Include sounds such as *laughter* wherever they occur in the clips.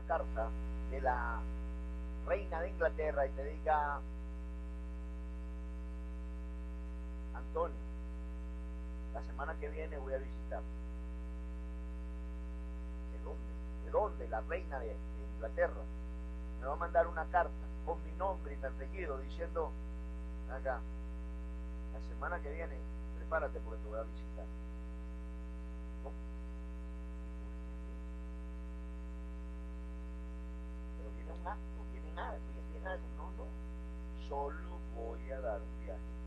carta de la reina de Inglaterra y te diga, Antonio, la semana que viene voy a visitar. ¿De dónde? ¿De dónde? La reina de, Inglaterra. Me va a mandar una carta con mi nombre y mi apellido diciendo, acá, la semana que viene, prepárate porque te voy a visitar. Pero viene un acto, viene nada, nada, no, no, solo voy a dar un viaje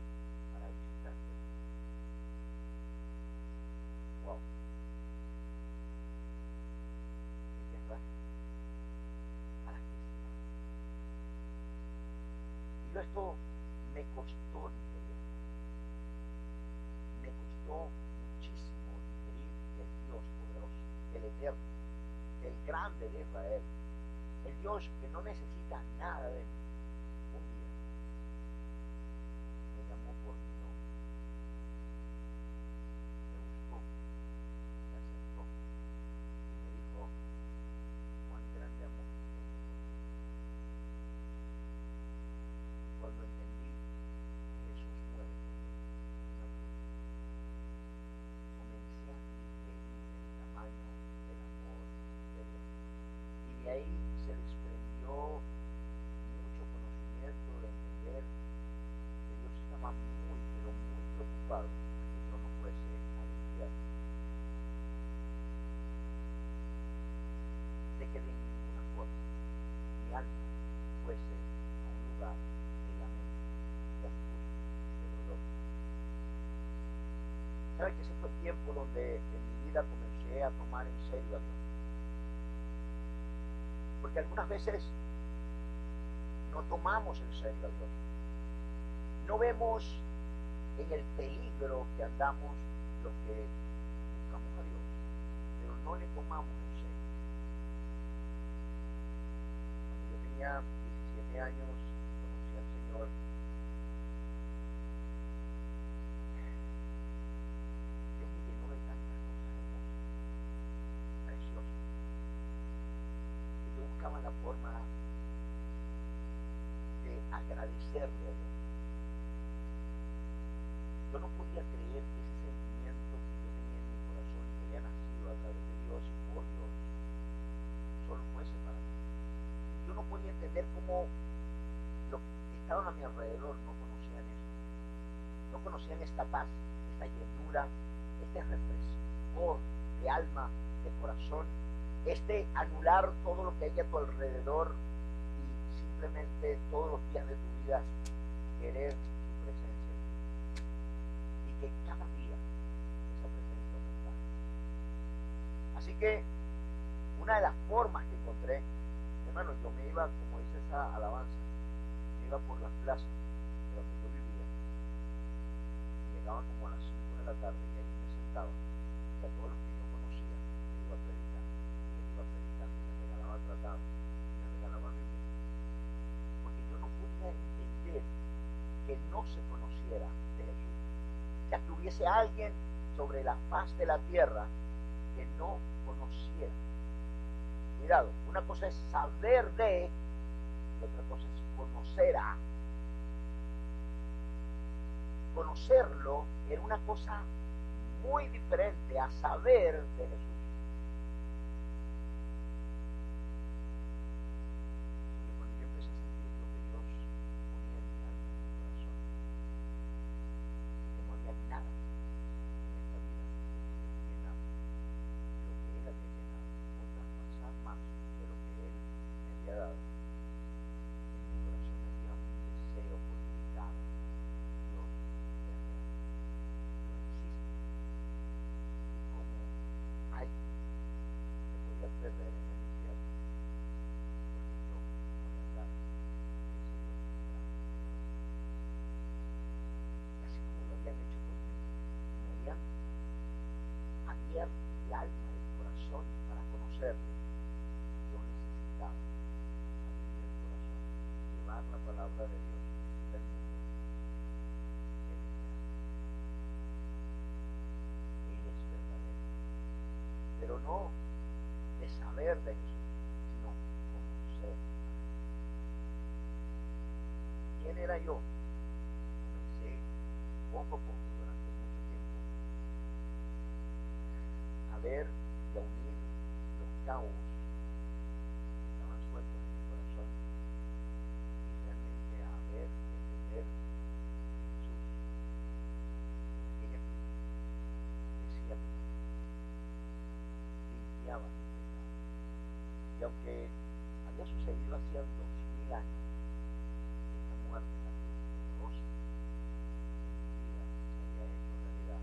esto me costó Me costó muchísimo digerir el Dios poderoso, el eterno, el grande de Israel, el Dios que no necesita nada de mí. Que ese fue el tiempo donde en mi vida comencé a tomar en serio a Dios. Porque algunas veces no tomamos en serio a Dios. No vemos en el peligro que andamos los que buscamos a Dios, pero no le tomamos en serio. Cuando yo tenía 17 años, conocí al Señor forma de agradecerle a Dios. Yo no podía creer que ese sentimiento que yo tenía en mi corazón que había nacido a través de Dios y por Dios solo fuese para mí. Yo no podía entender cómo los que estaban a mi alrededor no conocían eso. No conocían esta paz, esta llenura, este refresco de alma, de corazón este anular todo lo que hay a tu alrededor y simplemente todos los días de tu vida querer su presencia. Y que cada día esa presencia aumentara. Así que una de las formas que encontré, hermano, yo me iba, como dice esa alabanza, me iba por las plazas de donde yo vivía. Y llegaba como a las 5 de la tarde y ahí me sentaba. Y todos los yo conocía, me iba a predicar tratado, Porque yo no podía entender que no se conociera de Jesús. Que hubiese alguien sobre la faz de la tierra que no conociera. Cuidado, una cosa es saber de y otra cosa es conocer a. Conocerlo era una cosa muy diferente a saber de Jesús. no de saber de Cristo, sino conocer. ¿Quién era yo? Comencé poco a poco durante mucho tiempo a ver y a unir los caos. Había sucedido hacía dos mil años, esta muerte en la cruz dolorosa en mi vida se había hecho realidad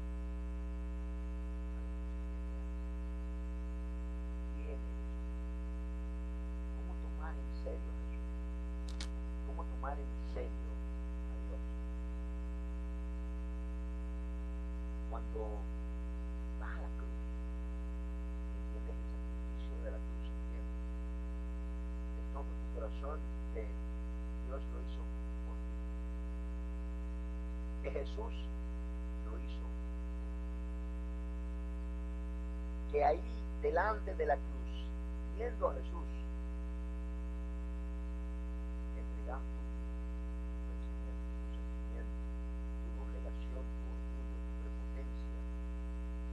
a los 17 años. ¿Quién eres? ¿Cómo tomar en serio a Jesús? ¿Cómo tomar en serio a Dios? Cuando vas a la cruz y entiendes el sacrificio de la cruz, entiendes de todo tu corazón que Dios lo hizo por ti. Que Jesús lo hizo. Que ahí delante de la cruz, viendo a Jesús, entregaste tu vida, tu pensamiento, tu sentimiento, tu doblegación, tu orgullo, tu prepotencia,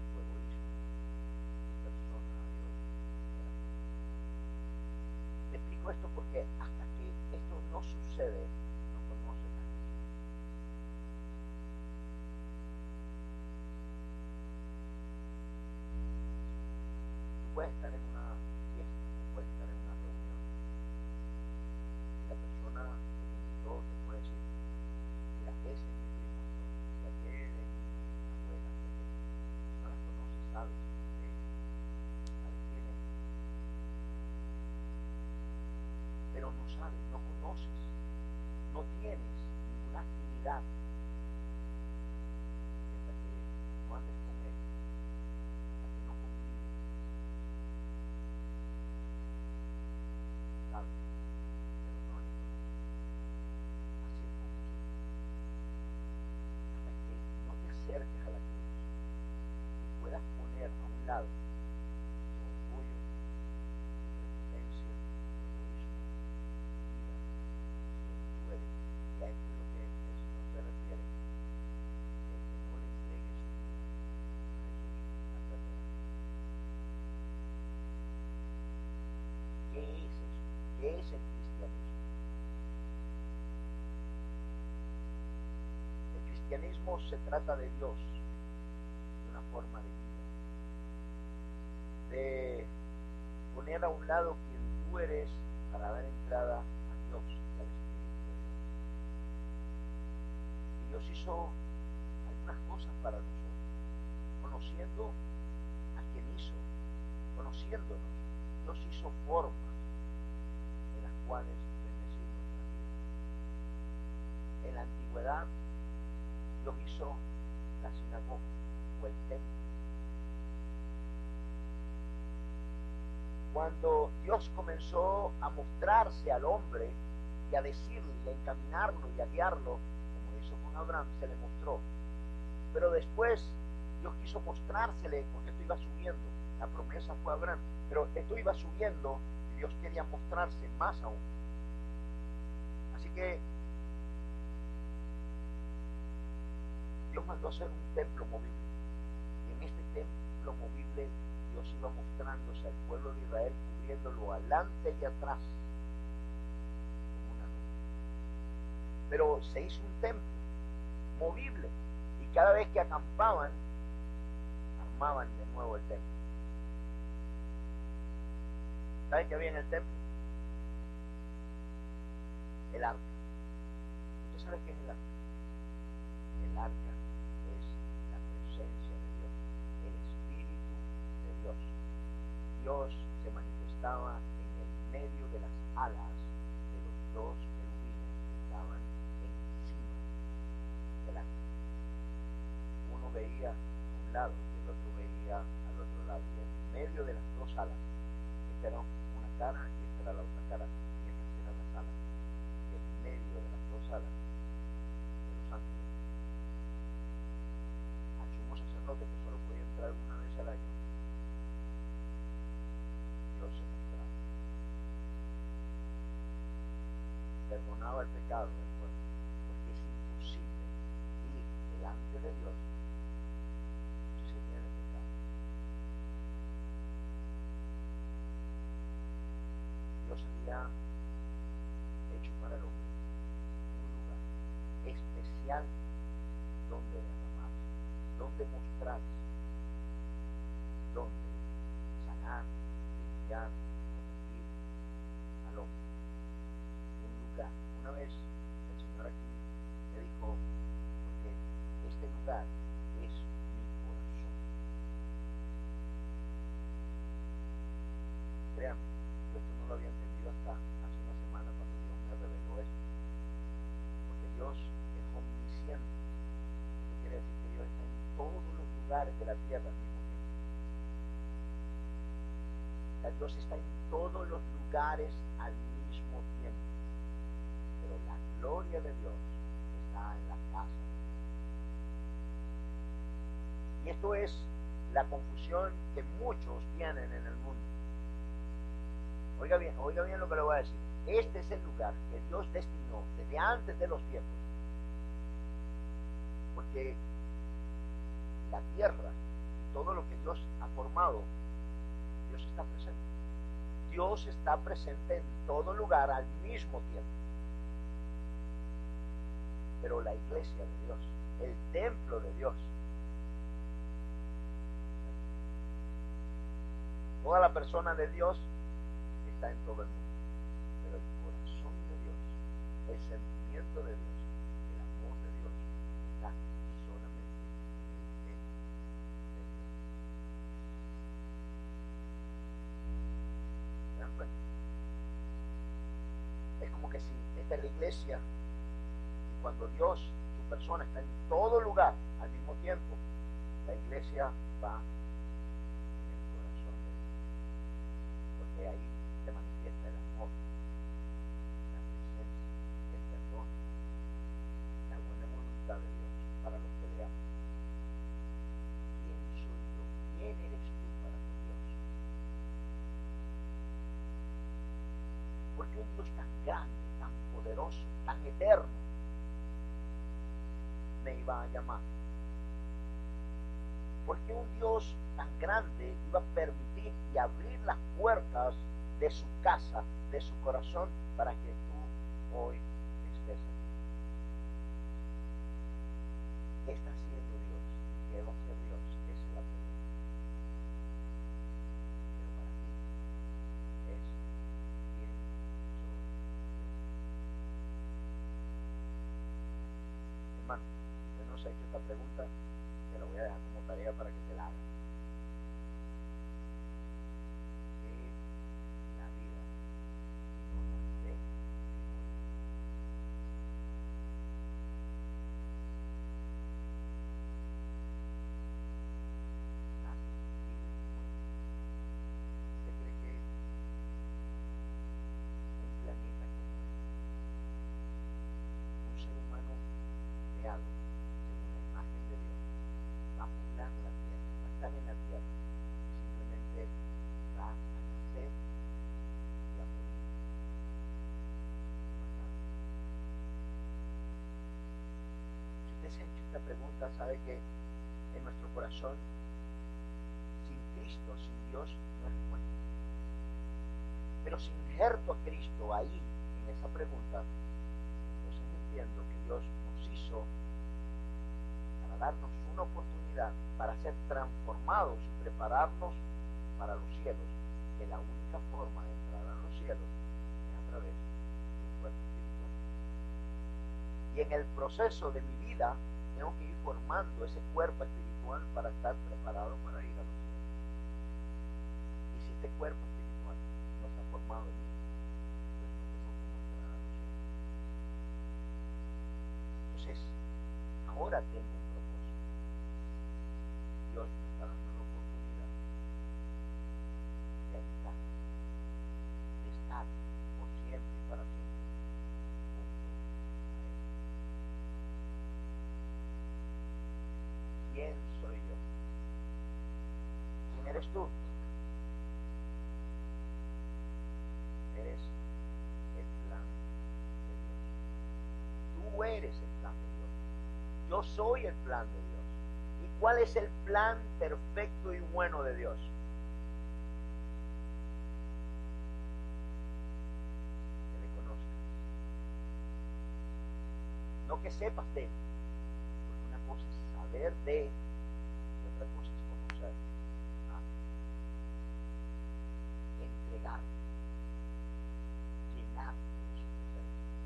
tu egoísmo, tu persona a Dios. en la cruz. Te explico esto porque hasta que esto no sucede, no conoces a Jesús. Tú puedes estar en una fiesta, o puedes estar en una reunión, y la persona que te invitó te puede decir, mira, ese es mi primo, y aquel es mi abuela, y aquel". no las conoces, sabes de ella, sabes quién es, pero no sabes, no conoces, no tienes ninguna actividad y hasta que no andes con él, hasta que no convives, sabes, pero no le conoces. Así es con Jesús. Hasta que no te acerques a la cruz y puedas poner a un lado tu orgullo, tu prepotencia, tu egoísmo, tu vida, quien tú eres. Y a esto es lo que el Señor se refiere. El que no le entregue su vida a Jesús la perderá. ¿Qué es eso? ¿Qué es el cristianismo? El cristianismo se trata de Dios, de una forma de vida, de poner a un lado quien tú eres para dar entrada a Dios y al Espíritu de Dios. Y Dios hizo algunas cosas para nosotros, conociendo a quien hizo, conociéndonos. Dios hizo formas en las cuales bendecir nuestra vida. En la antigüedad, Dios hizo la sinagoga o el templo. Cuando Dios comenzó a mostrarse al hombre y a decirle y a encaminarlo y a guiarlo, como hizo con Abraham, se le mostró. Pero después Dios quiso mostrársele, porque esto iba subiendo. La promesa fue Abraham, pero esto iba subiendo y Dios quería mostrarse más aún. Así que Dios mandó hacer un templo movible. Y en este templo movible Dios iba mostrándose al pueblo de Israel, cubriéndolo adelante y atrás. Pero se hizo un templo movible. Y cada vez que acampaban, armaban de nuevo el templo. ¿Saben qué había en el templo? El arca. ¿Usted sabe qué es el arca? El arca es la presencia de Dios, el Espíritu de Dios. Dios se manifestaba en el medio de las alas de los dos querubines que estaban encima del arca. Uno veía a un lado y el otro veía al otro lado. Y en medio de las dos alas, esta era una cara y esta era la otra cara, no el pecado del cuerpo, porque es imposible ir delante de Dios si se tiene pecado. Dios había de la tierra al mismo tiempo. Dios está en todos los lugares al mismo tiempo. Pero la gloria de Dios está en la casa. Y esto es la confusión que muchos tienen en el mundo. Oiga bien, oiga bien lo que le voy a decir. Este es el lugar que Dios destinó desde antes de los tiempos. Porque la tierra todo lo que Dios ha formado, Dios está presente. Dios está presente en todo lugar al mismo tiempo. Pero la iglesia de Dios, el templo de Dios, toda la persona de Dios está en todo el mundo. Pero el corazón de Dios, el sentimiento de Dios, el amor de Dios está solamente en el templo de Dios. ¿Se dan cuenta? Es como que si esta es la iglesia y cuando Dios, su persona, está en todo lugar al mismo tiempo, la iglesia va en el corazón de Dios. Porque ahí se manifiesta el amor, la presencia, el perdón, la buena voluntad de Dios para los que le aman. ¿Quién soy yo? ¿Quién eres tú para con Dios? Porque un Dios tan grande, tan poderoso, tan eterno, me iba a llamar? Porque un Dios tan grande iba a permitir y abrir las puertas de su casa, de su corazón, para que tú hoy estés aquí? ¿Qué está haciendo Dios? ¿Qué va a hacer Dios? Esa es la pregunta. Pero para ti es quién soy. Hermano, esta pregunta, te la voy a dejar como tarea para que te la hagas. ¿Qué es la vida sino la fe sin obra? Nace, vive y muere. ¿Usted cree que un planeta como este, un ser humano creado según la imagen de Dios, va a poblar la tierra, va a estar en la tierra y simplemente va a nacer y a morir. Más nada. Si usted se ha hecho pregunta, sabe que en nuestro corazón, sin Cristo, sin Dios, no hay respuesta. Pero si injerto a Cristo ahí, en esa pregunta, entonces entiendo que Dios nos hizo para darnos una oportunidad para ser transformados y prepararnos para los cielos, que la única forma de entrar a los cielos es a través de un cuerpo espiritual. Y en el proceso de mi vida tengo que ir formando ese cuerpo espiritual para estar preparado para ir a los cielos. Y si este cuerpo espiritual no está formado en mí, pues no a los cielos. Entonces, ahora tengo un propósito. Dios me está dando la oportunidad de habitar, de estar por siempre y para siempre junto a Él. ¿Quién soy yo? ¿Quién eres tú? Eres el plan de Dios. Tú eres el plan de Dios. Yo soy el plan de Dios. ¿Y cuál es el plan perfecto y bueno de Dios? Que le conozcas. No que sepas de él. Porque una cosa es saber de él y otra cosa es conocer. Ah. Entregar. Llenar de su presencia.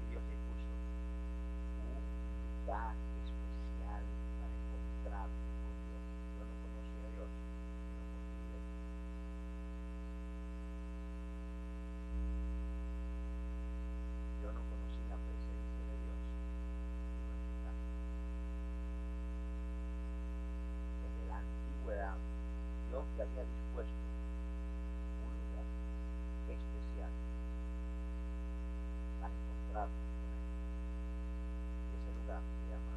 Y Dios le puso un lugar especial para encontrar con Dios. Yo no conocía a Dios, sino por su iglesia. Yo no conocí la presencia de Dios, sino en mi casa. Desde la antigüedad, Dios te había dispuesto un lugar especial para encontrarte con Él. Y ese lugar se llama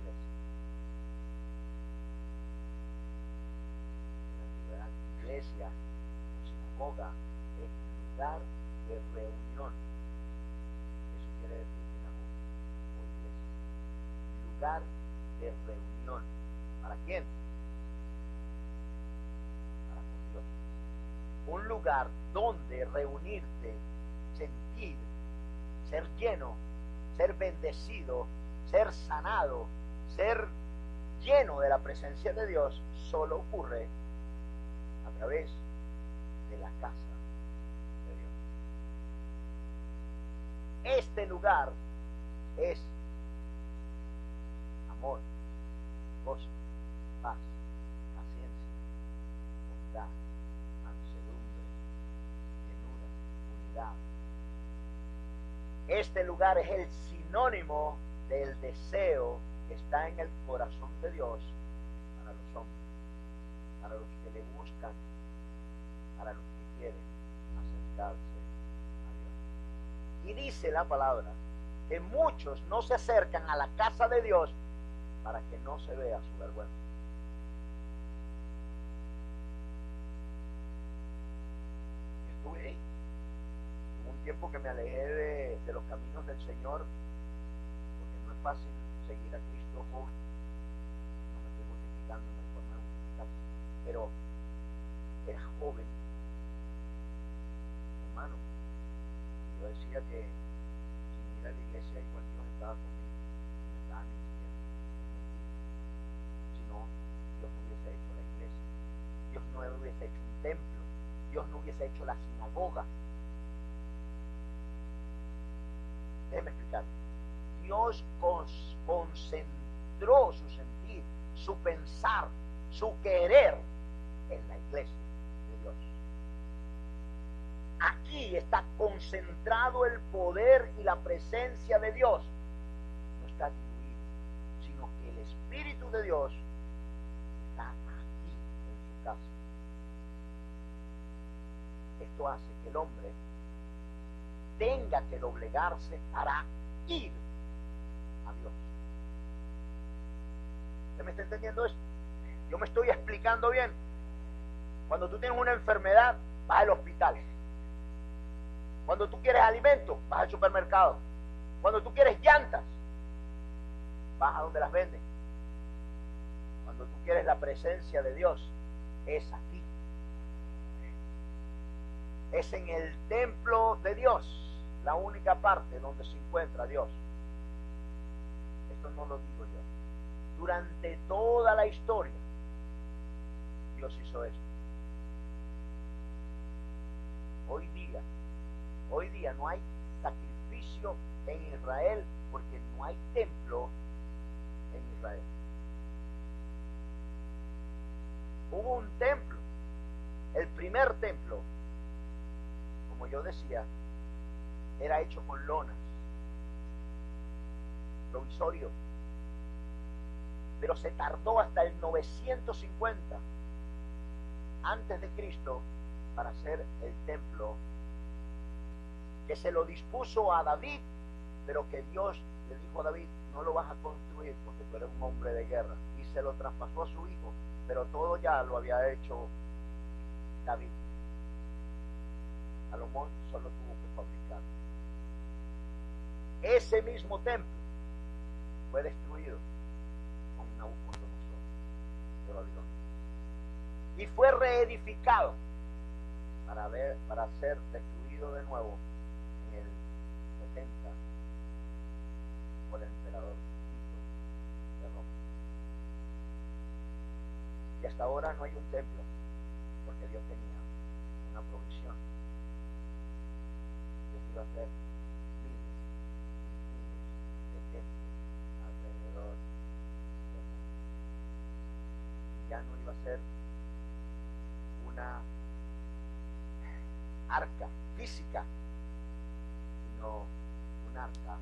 iglesia. En la antigüedad, iglesia sinagoga es lugar de reunión. Eso quiere decir sinagoga o iglesia. Lugar de reunión. ¿Para quién? Para con Dios. Un lugar donde reunirte, sentir, ser lleno, ser bendecido, ser sanado, ser lleno de la presencia de Dios, solo ocurre través de la casa de Dios. Este lugar es amor, gozo, paz, paciencia, bondad, mansedumbre, llenura, unidad. Este lugar es el sinónimo del deseo que está en el corazón de Dios para los hombres, para los que le buscan, para los que quieren acercarse a Dios. Y dice la palabra que muchos no se acercan a la casa de Dios para que no se vea su vergüenza. Estuve ahí. Hubo un tiempo que me alejé de, los caminos del Señor, porque no es fácil seguir a Cristo joven. No me estoy justificando, no justificarse. Pero era joven, yo decía que sin ir a la iglesia igual Dios estaba conmigo, me estaba mintiendo. Si no, Dios no hubiese hecho la iglesia, Dios no hubiese hecho un templo, Dios no hubiese hecho la sinagoga. Déjeme explicar. Dios concentró su sentir, su pensar, su querer en la iglesia de Dios. Está concentrado el poder y la presencia de Dios. No está diluido, sino que el Espíritu de Dios está aquí en su casa. Esto hace que el hombre tenga que doblegarse para ir a Dios. ¿Usted me está entendiendo esto? Yo me estoy explicando bien. Cuando tú tienes una enfermedad, vas al hospital. Cuando tú quieres alimento, vas al supermercado. Cuando tú quieres llantas, vas a donde las venden. Cuando tú quieres la presencia de Dios, es aquí. Es en el templo de Dios, la única parte donde se encuentra Dios. Esto no lo digo yo. Durante toda la historia, Dios hizo esto. Hoy día, hoy día no hay sacrificio en Israel porque no hay templo en Israel. Hubo un templo, el primer templo, como yo decía, era hecho con lonas, provisorio, pero se tardó hasta el 950 antes de Cristo para hacer el templo que se lo dispuso a David, pero que Dios le dijo a David, no lo vas a construir porque tú eres un hombre de guerra, y se lo traspasó a su hijo, pero todo ya lo había hecho David. Salomón solo tuvo que fabricar. Ese mismo templo fue destruido con Nabucodonosor de Babilonia. Y fue reedificado para, ver, para ser destruido de nuevo 70 por el emperador de Roma. Y hasta ahora no hay un templo, porque Dios tenía una provisión. Dios iba a hacer miles y miles de templos alrededor del mundo. Y ya no iba a ser una arca física, sino un arca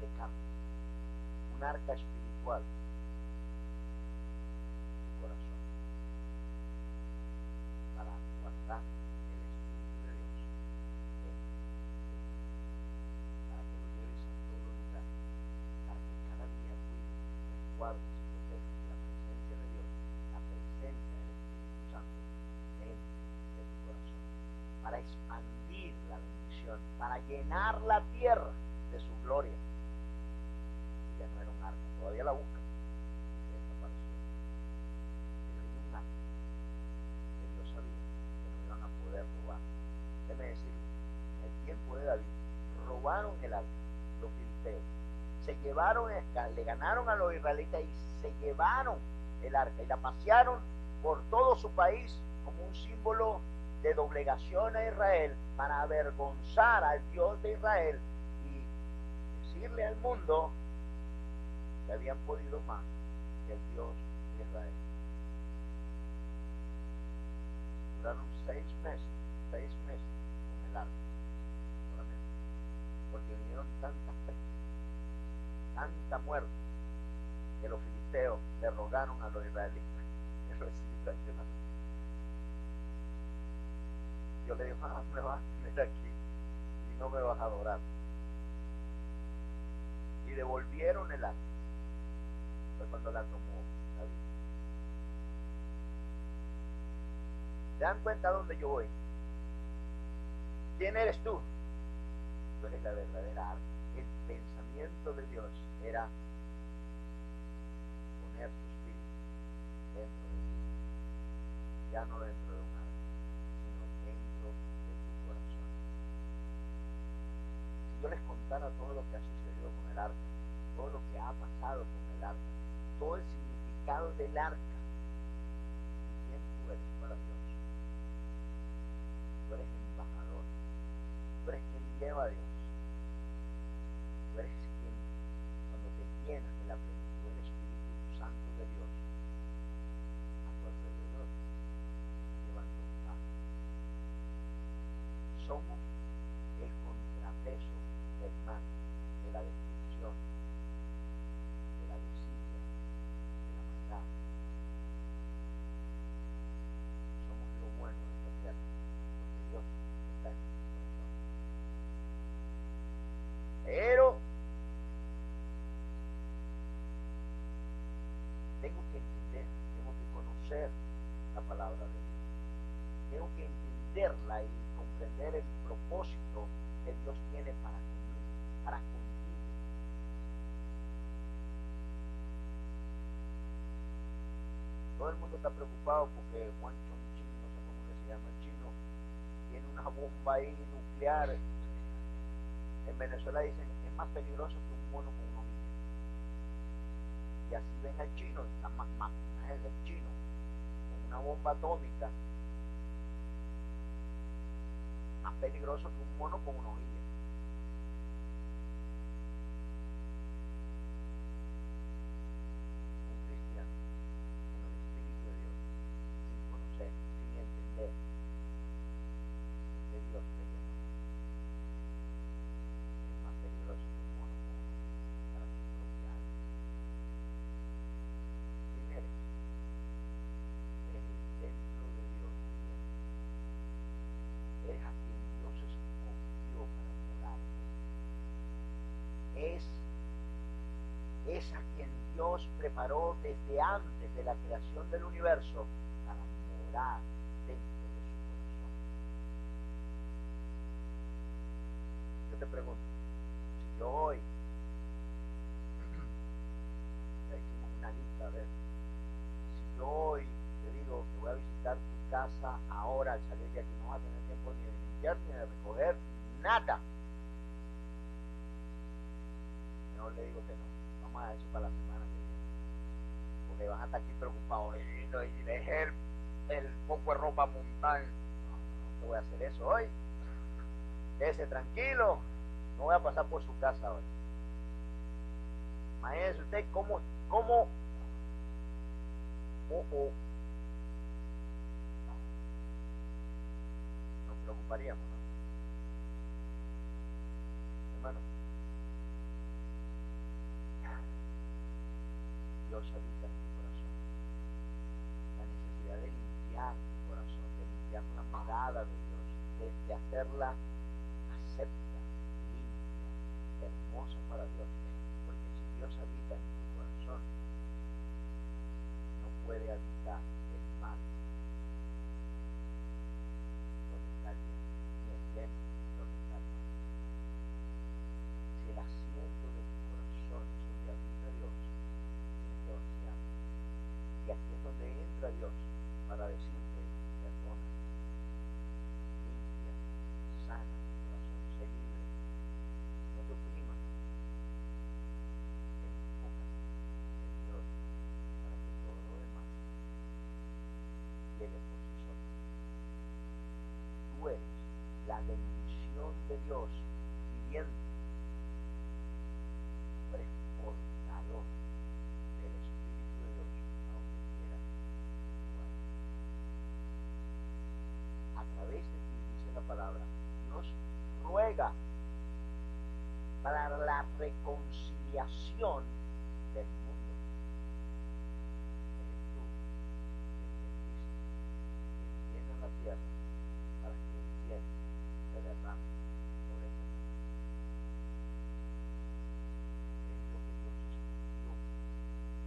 de carne, un arca espiritual, tu corazón, para guardar el Espíritu de Dios dentro de para que lo lleves a todo lugar, para que cada día cuides, resguardes protejas la presencia de Dios, la presencia del Espíritu Santo dentro de tu corazón, para expandir la bendición, para llenar la tierra de su gloria. Y ya no era un arca, todavía la buscan. Se desapareció. Pero hay un arca que Dios sabía que no iban a poder robar. Déjeme decirle, en el tiempo de David, robaron el arca, los filisteos. Llevaron, le ganaron a los israelitas y se llevaron el arca y la pasearon por todo su país como un símbolo de doblegación a Israel para avergonzar al Dios de Israel y decirle al mundo que habían podido más que el Dios de Israel. Duraron seis meses, seis meses con el arca, porque vinieron tantas pestes, tanta muerte, que los filisteos le rogaron a los israelitas que arca. Dios le dijo, ah, me vas a tener aquí y no me vas a adorar. Y devolvieron el arca. Fue cuando la tomó David. ¿Se dan cuenta dónde yo voy? ¿Quién eres tú? Tú eres la verdadera arca. El pensamiento de Dios era poner su espíritu dentro de ti, ya no dentro de un arca sino dentro de tu corazón. Si yo les contara todo lo que ha sucedido con el arca, todo lo que ha pasado con el arca, todo el significado del arca, ¿y quién tú eres para Dios? Tú eres embajador, tú eres quien lleva a Dios, cuando te llenas de la plenitud del Espíritu Santo de Dios, a tu alrededor, llevando paz somos el contrapeso del mal, de la destrucción, de la desidia, de la maldad. Somos lo bueno de esta tierra, porque Dios está en nuestro corazón. Pero tengo que entender, tengo que conocer la palabra de Dios. Tengo que entenderla y comprender el propósito que Dios tiene para conmigo, para. Todo el mundo está preocupado porque Juan Chonchín, no sé cómo que se llama el chino, tiene una bomba ahí nuclear. En Venezuela dicen es más peligroso que un mono con una hormiga. Y así ven al chino, está más, más, más el chino, con una bomba atómica más peligroso que un mono con una hormiga. Dios preparó desde antes de la creación del universo para morar dentro de su corazón. Yo te pregunto, si yo hoy *clears throat* ya hicimos una lista, a ver, si yo hoy te digo que voy a visitar tu casa ahora al salir de aquí, no vas a tener tiempo ni de limpiar, ni de recoger, nada. No le digo que no, vamos a eso para la semana. Porque vas a estar aquí preocupado. Y dejé el, el poco de ropa montada. No, no voy a hacer eso hoy. Quédese tranquilo. No voy a pasar por su casa hoy. Imagínese usted cómo, cómo, oh, oh, nos preocuparíamos, ¿no? Hermano, Dios habita en tu corazón. La necesidad de limpiar corazón, de limpiar la morada de Dios, de, de hacerla acepta, limpia, hermosa para Dios. Porque si Dios habita en tu corazón, no puede habitar el mal donde está el bien, ni el bien donde está el mal. Si el asiento de tu corazón es donde habita Dios, tienes que vaciar. Y aquí es donde entra Dios para decirte, perdona, limpia, sana tu corazón, sé libre, no te oprimas, enfócate en Dios para que todo lo demás llegue por sí solo. Tú eres la bendición de Dios viviente. Tú eres portador del Espíritu de Dios a quiera. A través de ti, dice la palabra, Dios ruega para la reconciliación del mundo. Eres tú quien bendice, quien viene a la tierra para que el bien se derrame sobre esta tierra. Es lo que Dios escogió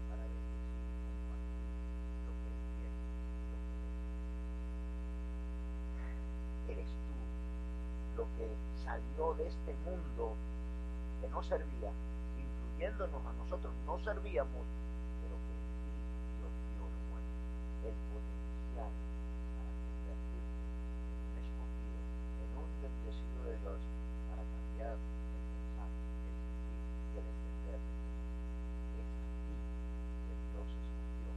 para bendecir y compartir lo que Él tiene y lo que Él es. Eres tú lo que salió de este mundo que no servía, incluyéndonos a nosotros, no servíamos, pero que ti Dios dio lo bueno, el potencial para convertirte en un escogido, en un bendecido de Dios, para cambiar el pensar, el sentir y el entender de Dios. Es a ti que Dios escogió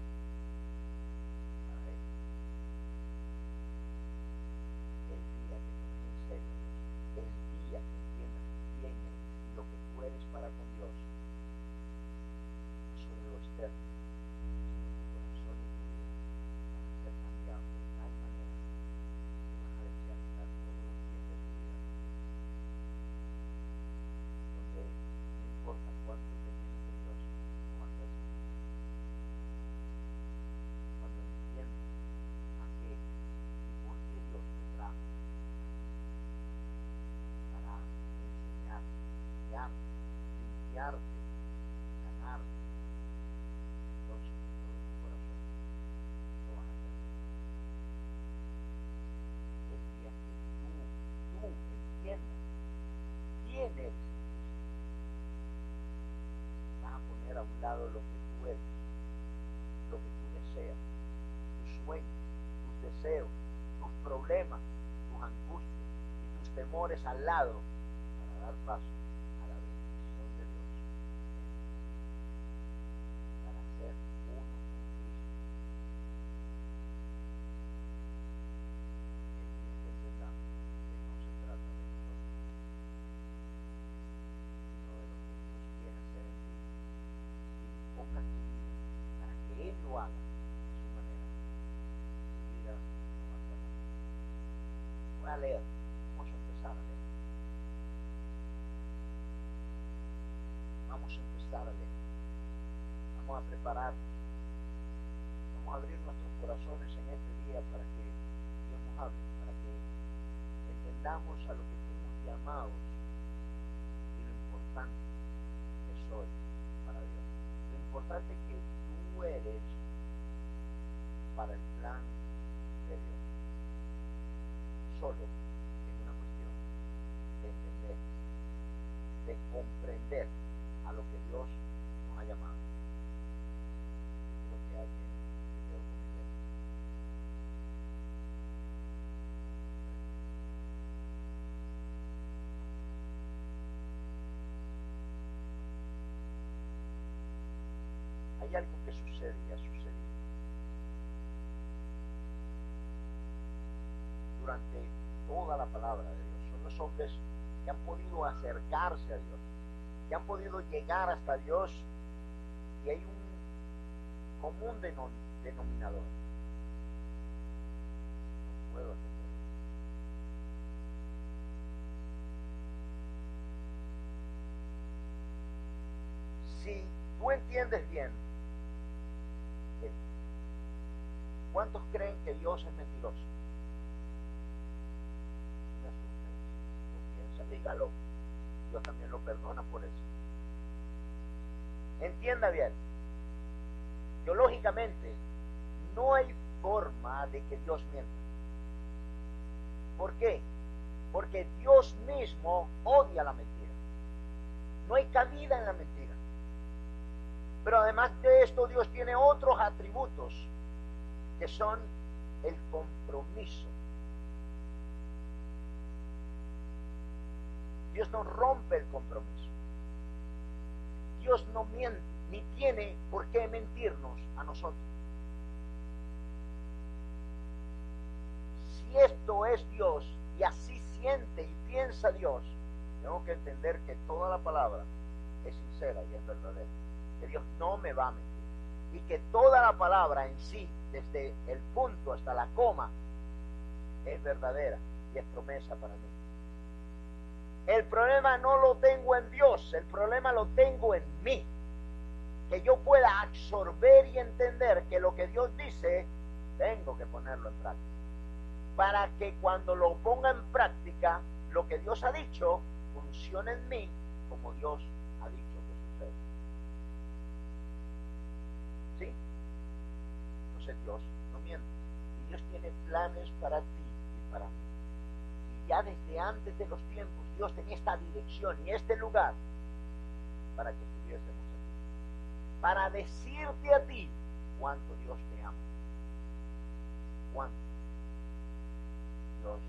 para Él. El día que tomes en serio a Dios, el día que entiendas quién eres y lo que tú eres para con Dios, no solo lo externo, sino tu corazón y tu vida van a ser cambiados de tal manera que vas a desear estar todos los días de tu vida con Dios. Donde no importa cuánto te llenes de Dios, no vas a ser Cuando entiendes a qué y por qué Dios te trajo para enseñar, guiar, limpiarte, sanar, entonces de todo tu corazón lo vas a hacer. El día que tú, tú entiendas quién eres en Cristo, vas a poner a un lado lo que tú eres, lo que tú deseas, tus sueños, tus deseos, tus problemas, tus angustias y al lado para dar paso a la bendición de Dios en tu vida, para ser uno con Cristo. El día que entendamos que no se trata de nosotros, sino de lo que Dios quiere hacer en ti, y enfocas tu vida para que Él lo haga a su manera, tu vida no va a ser la misma. Voy a leer, vamos a empezar a leer. Vamos a empezar a leer. Vamos a prepararnos. Vamos a abrir nuestros corazones en este día para que Dios nos hable, para que entendamos a lo que fuimos llamados y lo importante que soy para Dios. Lo importante que tú eres para el plan de Dios. Solo es una cuestión de entender, de comprender a lo que Dios nos ha llamado. Creo que alguien se quedó con mi idea. Durante toda la palabra de Dios. Son los hombres que han podido acercarse a Dios, que han podido llegar hasta Dios y hay un común denominador. Si tú entiendes bien, ¿cuántos creen que Dios es mentiroso? Dígalo. Dios también lo perdona por eso. Entienda bien. Teológicamente, no hay forma de que Dios mienta. ¿Por qué? Porque Dios mismo odia la mentira. No hay cabida en la mentira. Pero además de esto, Dios tiene otros atributos que son el compromiso Dios no rompe el compromiso. Dios no miente, ni tiene por qué mentirnos a nosotros. Si esto es Dios y así siente y piensa Dios, tengo que entender que toda la palabra es sincera y es verdadera. Que Dios no me va a mentir. Y que toda la palabra en sí, desde el punto hasta la coma, es verdadera y es promesa para mí. El problema no lo tengo en Dios, el problema lo tengo en mí. Que yo pueda absorber y entender que lo que Dios dice, tengo que ponerlo en práctica. Para que cuando lo ponga en práctica, lo que Dios ha dicho, funcione en mí como Dios ha dicho que sucede. ¿Sí? Entonces Dios no miente. Y Dios tiene planes para ti y para mí ya desde antes de los tiempos Dios tenía esta dirección y este lugar para que estuviésemos aquí. Para decirte a ti cuánto Dios te ama. Cuánto Dios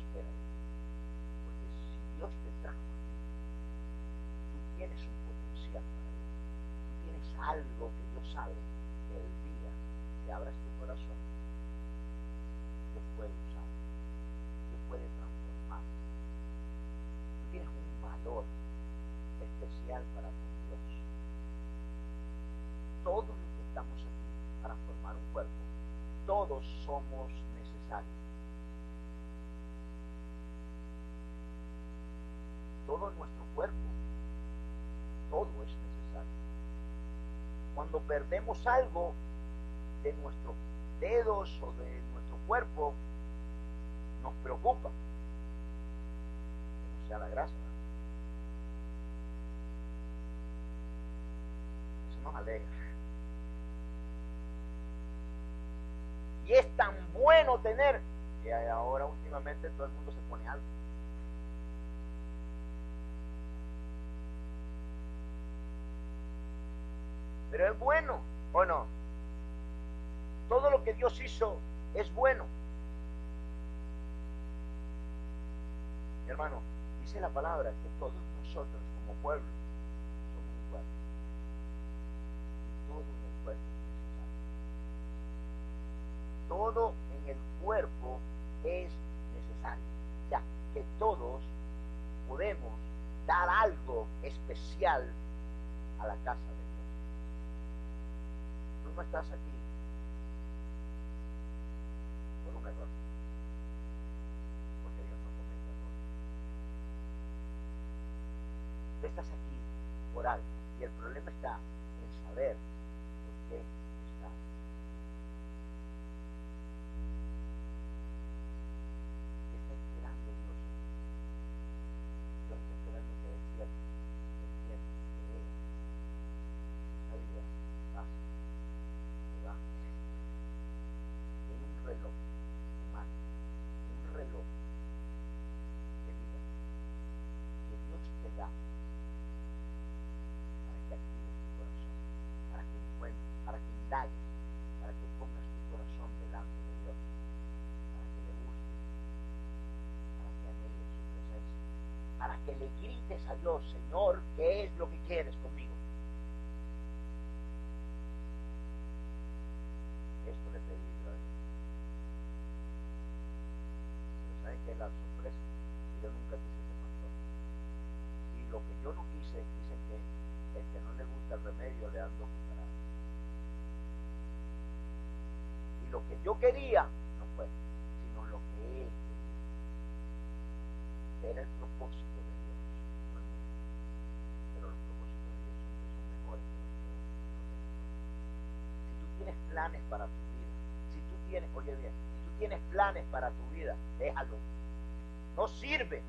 espera de ti. Porque si Dios te trajo tú tienes un potencial para Él. Tú tienes algo que Dios sabe que el día que abras tu corazón, Dios puede usar. Dios puede tienes un especial para tu Dios. Todos los que estamos aquí para formar un cuerpo, todos somos necesarios. Todo nuestro cuerpo, todo es necesario. Cuando perdemos algo de nuestros dedos o de nuestro cuerpo, nos preocupa sea la gracia. Eso alegra. Y es tan bueno tener que ahora últimamente todo el mundo se pone algo. Pero es bueno, ¿o no? Todo lo que Dios hizo es bueno. Hermano, dice la palabra que todos nosotros como pueblo somos un cuerpo. Y todo en el cuerpo es necesario. Todo en el cuerpo es necesario. Ya que todos podemos dar algo especial a la casa de Dios. Tú no estás aquí por un error. Tú estás aquí por algo. Y el problema está en saber por qué estás. ¿Qué está esperando Dios? Dios está esperando que despiertes, que que veas esa vida pasa, que va. Tiene un reloj humano, un reloj de vida que Dios te da para que pongas tu corazón delante de Dios, para que le busques, para que anheles su presencia, que le grites a Dios, Señor, ¿qué es lo que quieres conmigo? Esto le pedí a Dios. la sorpresa. Yo nunca quise ser pastor. Y lo que yo no quise, dicen que el que no le gusta el remedio le ando cucaradas. Y lo que yo quería no fue, sino lo que él quería. Era el propósito de Dios. no el mío. Pero los propósitos de Dios siempre son mejores que los que nosotros. Si tú tienes planes para tu vida, si tú tienes, oye bien, si tú tienes planes para tu vida, déjalo. No sirve.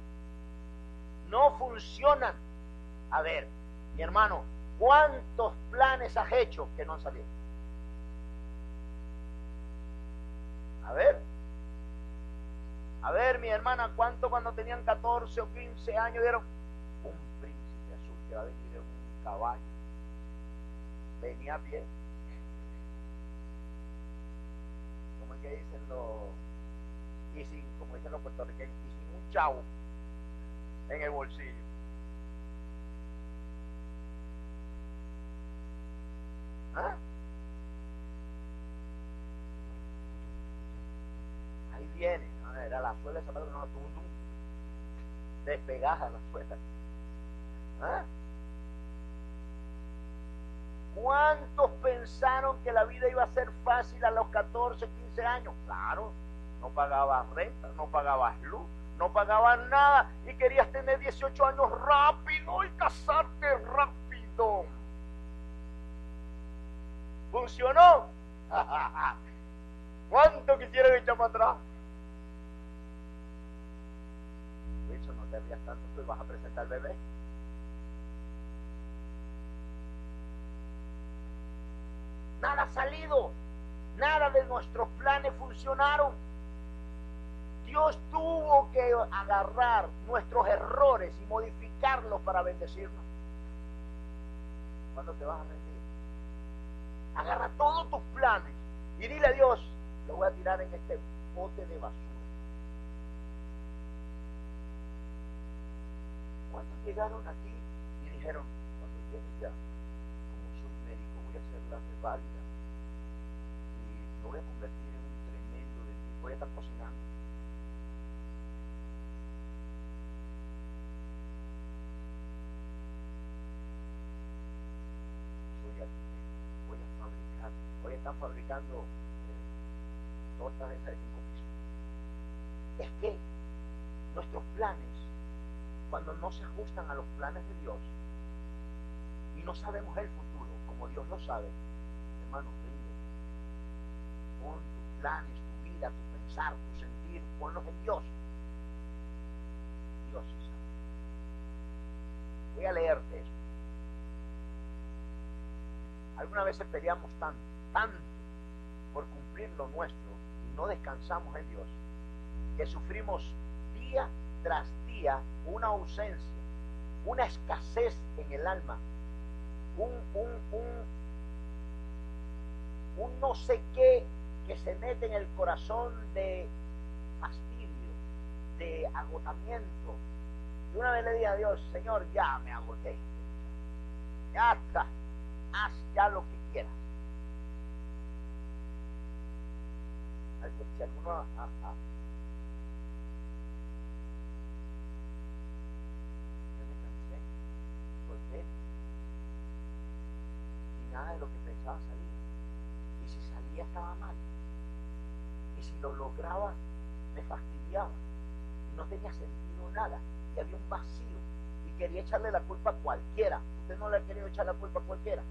No funcionan. A ver, mi hermano, ¿cuántos planes has hecho que no han salido? A ver. A ver, mi hermana, ¿cuánto cuando tenían 14 o 15 años dieron un príncipe azul que va a venir en un caballo? Venía a pie. ¿Cómo es que dicen los... Y sin, como dicen los puertorriqueños, y sin un chavo en el bolsillo. ¿Ah? Ahí viene, ¿no? era la suela de zapato, no, tum, tum. Despegaja la suela. ¿Ah? ¿Cuántos pensaron que la vida iba a ser fácil a los 14, 15 años? Claro, no pagabas renta, no pagabas luz, no pagabas nada y querías tener 18 años rápido y casarte rápido. ¿Funcionó? *laughs* ¿Cuánto quisieran echar para atrás? Eso no te rías tanto, pues vas a presentar al bebé. Nada ha salido, nada de nuestros planes funcionaron. Dios tuvo que agarrar nuestros errores y modificarlos para bendecirnos. ¿Cuándo te vas a rendir? Agarra todos tus planes y dile a Dios, lo voy a tirar en este bote de basura. ¿Cuántos llegaron aquí y dijeron, cuando llegue ya, voy a la reválida y lo voy a convertir en un tremendo de ti, voy a estar cocinando? Soy arquitecto, voy a fabricar, hoy están fabricando eh, tortas esas de cinco pisos. Es que nuestros planes, cuando no se ajustan a los planes de Dios y no sabemos el futuro como Dios lo sabe, hermano, rinde. Pon tus planes, tu vida, tu pensar, tu sentir, ponlos en Dios. Dios sabe. Voy a leerte esto. Algunas veces peleamos tanto, tanto por cumplir lo nuestro y no descansamos en Dios, que sufrimos día tras día una ausencia, una escasez en el alma, un, un, un, un no sé qué que se mete en el corazón de fastidio, de agotamiento. Y una vez le dije a Dios, Señor, ya me agoté. Ya está. Haz ya lo que quieras alguno ha, ha, ya me cansé, solté. Y nada de lo que pensaba salir. Y si salía estaba mal. Y si lo lograba, me fastidiaba. Y no tenía sentido nada. Y había un vacío. Y quería echarle la culpa a cualquiera. Usted no le ha querido echar la culpa a cualquiera.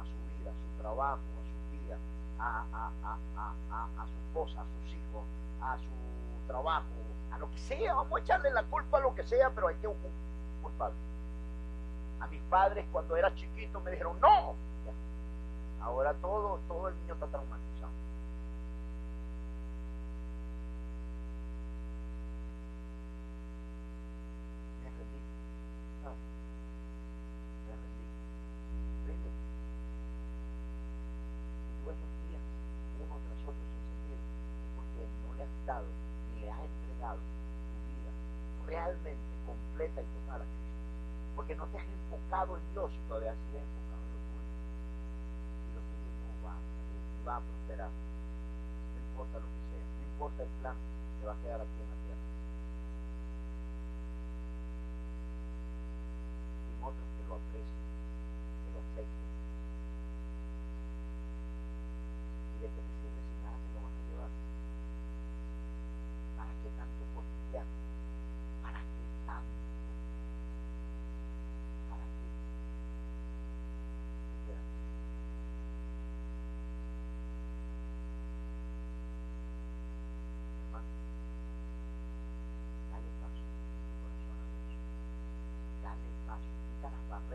A su vida, a su trabajo, a su vida, a, a, a, a, su esposa, a sus hijos, a su trabajo, a lo que sea. Vamos a echarle la culpa a lo que sea, pero hay que culpable. A mis padres cuando era chiquito me dijeron, no. Ahora todo, todo el niño está traumatizado. Me rendí. No. Me rendí. ¿Viste? Y tú esos días, uno tras otro sin sentir, es porque no le has dado ni le has entregado tu vida realmente completa y total a Cristo. Porque no te has enfocado en Dios y todavía sigues enfocado en lo tuyo. Y lo tuyo no va a salir, ni va a prosperar. No importa lo que sea, no importa el plan, se va a quedar aquí en la tierra. Sin otros que lo aprecien, que lo acepten. Y de que te sirve si nada se lo van a llevar. ¿Para qué tanto cotidiano? ¿Para qué tanto? ¿Para qué? Espera. Hermano, dale paso en tu corazón a Dios. Dale paso,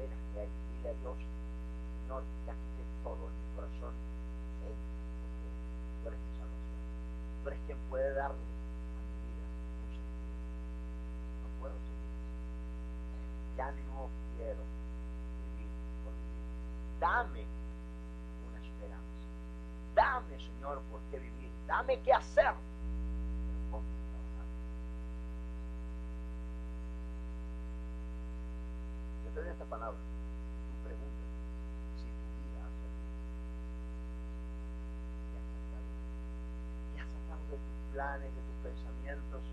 que hay. Dile a Dios, Señor, ya quité todo en mi corazón. Ven, porque tú eres mi salvación. Tú eres quien puede darle a mi vida un sentido. No puedo seguir así. Ya no quiero vivir por vivir. Dame una esperanza. Dame, Señor, por qué vivir. Dame qué hacer. Pero ponme a trabajar. Yo te doy esta palabra. Tú preguntas si tu vida ha servido. ¿Qué has sacado? ¿Qué has sacado de tus planes, de tus pensamientos?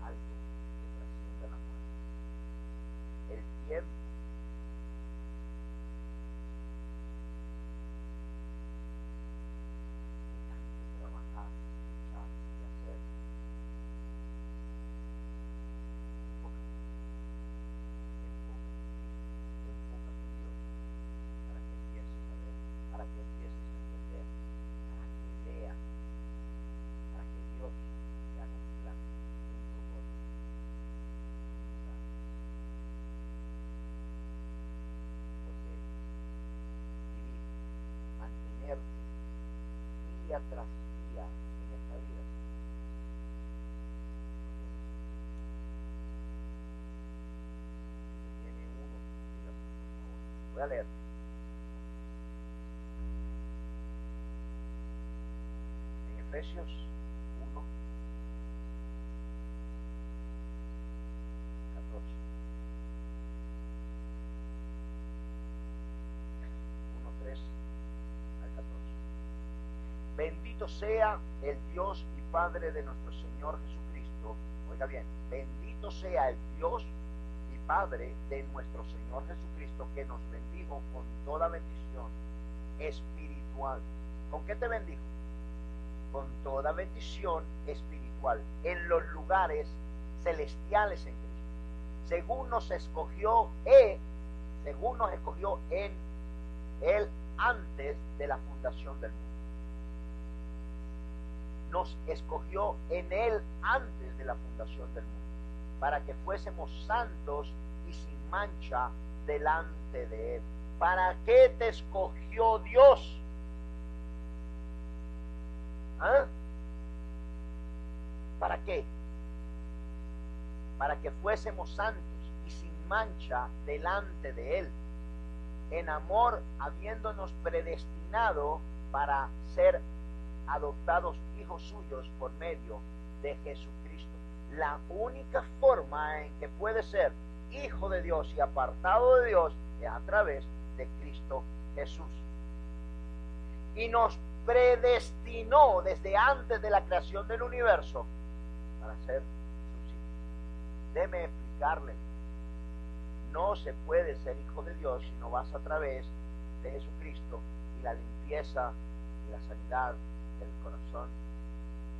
Algo que trasciende la muerte. El tiempo. Día día en esta vida tiene uno. Voy a leer. Efesios Bendito sea el Dios y Padre de nuestro Señor Jesucristo. Oiga bien, bendito sea el Dios y Padre de nuestro Señor Jesucristo que nos bendijo con toda bendición espiritual. ¿Con qué te bendijo? Con toda bendición espiritual en los lugares celestiales en Cristo. Según nos escogió Él, según nos escogió en Él antes de la fundación del mundo nos escogió en Él antes de la fundación del mundo, para que fuésemos santos y sin mancha delante de Él. ¿Para qué te escogió Dios? ¿Ah? ¿Para qué? Para que fuésemos santos y sin mancha delante de Él, en amor habiéndonos predestinado para ser adoptados hijos suyos por medio de Jesucristo. La única forma en que puede ser hijo de Dios y apartado de Dios es a través de Cristo Jesús. Y nos predestinó desde antes de la creación del universo para ser sus hijos. Déme explicarle, no se puede ser hijo de Dios si no vas a través de Jesucristo y la limpieza y la sanidad del corazón,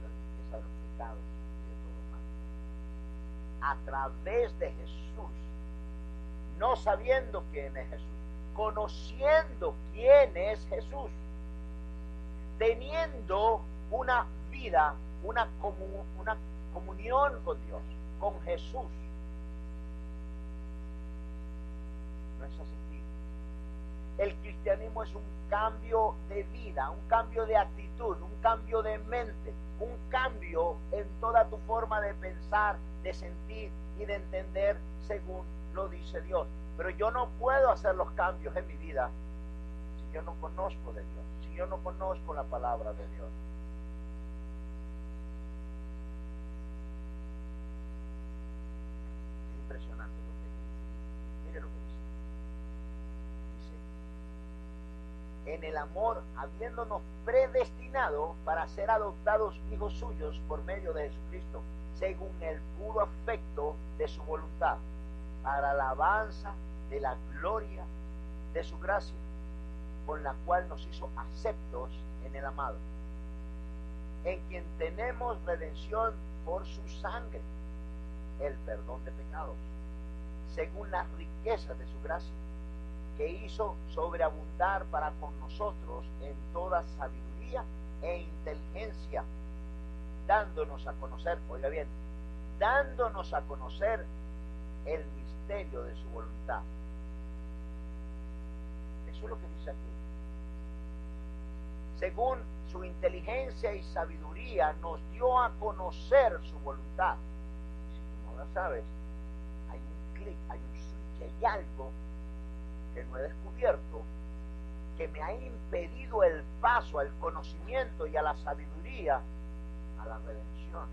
la limpieza de los pecados y de todo mal. A través de Jesús, no sabiendo quién es Jesús, conociendo quién es Jesús, teniendo una vida, una, una comunión con Dios, con Jesús. No es así. El cristianismo es un cambio de vida, un cambio de actitud, un cambio de mente, un cambio en toda tu forma de pensar, de sentir y de entender según lo dice Dios. Pero yo no puedo hacer los cambios en mi vida si yo no conozco de Dios, si yo no conozco la palabra de Dios. Es impresionante lo que dice. Mire lo que dice. Dice, en el amor, habiéndonos predestinado para ser adoptados hijos suyos por medio de Jesucristo, según el puro afecto de su voluntad, para alabanza de la gloria de su gracia, con la cual nos hizo aceptos en el amado, en quien tenemos redención por su sangre, el perdón de pecados, según las riquezas de su gracia que hizo sobreabundar para con nosotros en toda sabiduría e inteligencia, dándonos a conocer, oiga bien, dándonos a conocer el misterio de su voluntad. Eso es lo que dice aquí. Según su inteligencia y sabiduría nos dio a conocer su voluntad. Si tú no la sabes, hay un clic, hay un switch, hay algo no he descubierto que me ha impedido el paso al conocimiento y a la sabiduría, a la redención.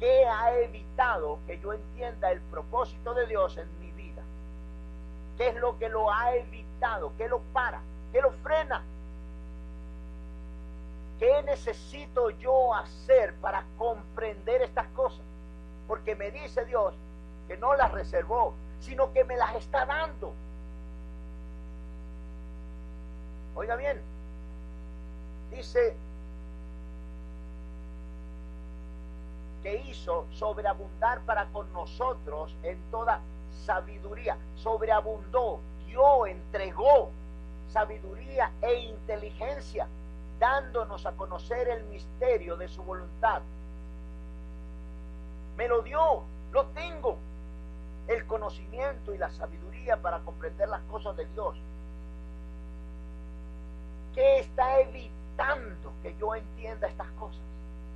¿Qué ha evitado que yo entienda el propósito de Dios en mi vida? ¿Qué es lo que lo ha evitado? ¿Qué lo para? ¿Qué lo frena? ¿Qué necesito yo hacer para comprender estas cosas? Porque me dice Dios que no las reservó, sino que me las está dando. Oiga bien, dice que hizo sobreabundar para con nosotros en toda sabiduría, sobreabundó, dio, entregó sabiduría e inteligencia, dándonos a conocer el misterio de su voluntad. Me lo dio, lo tengo, el conocimiento y la sabiduría para comprender las cosas de Dios ¿Qué está evitando que yo entienda estas cosas?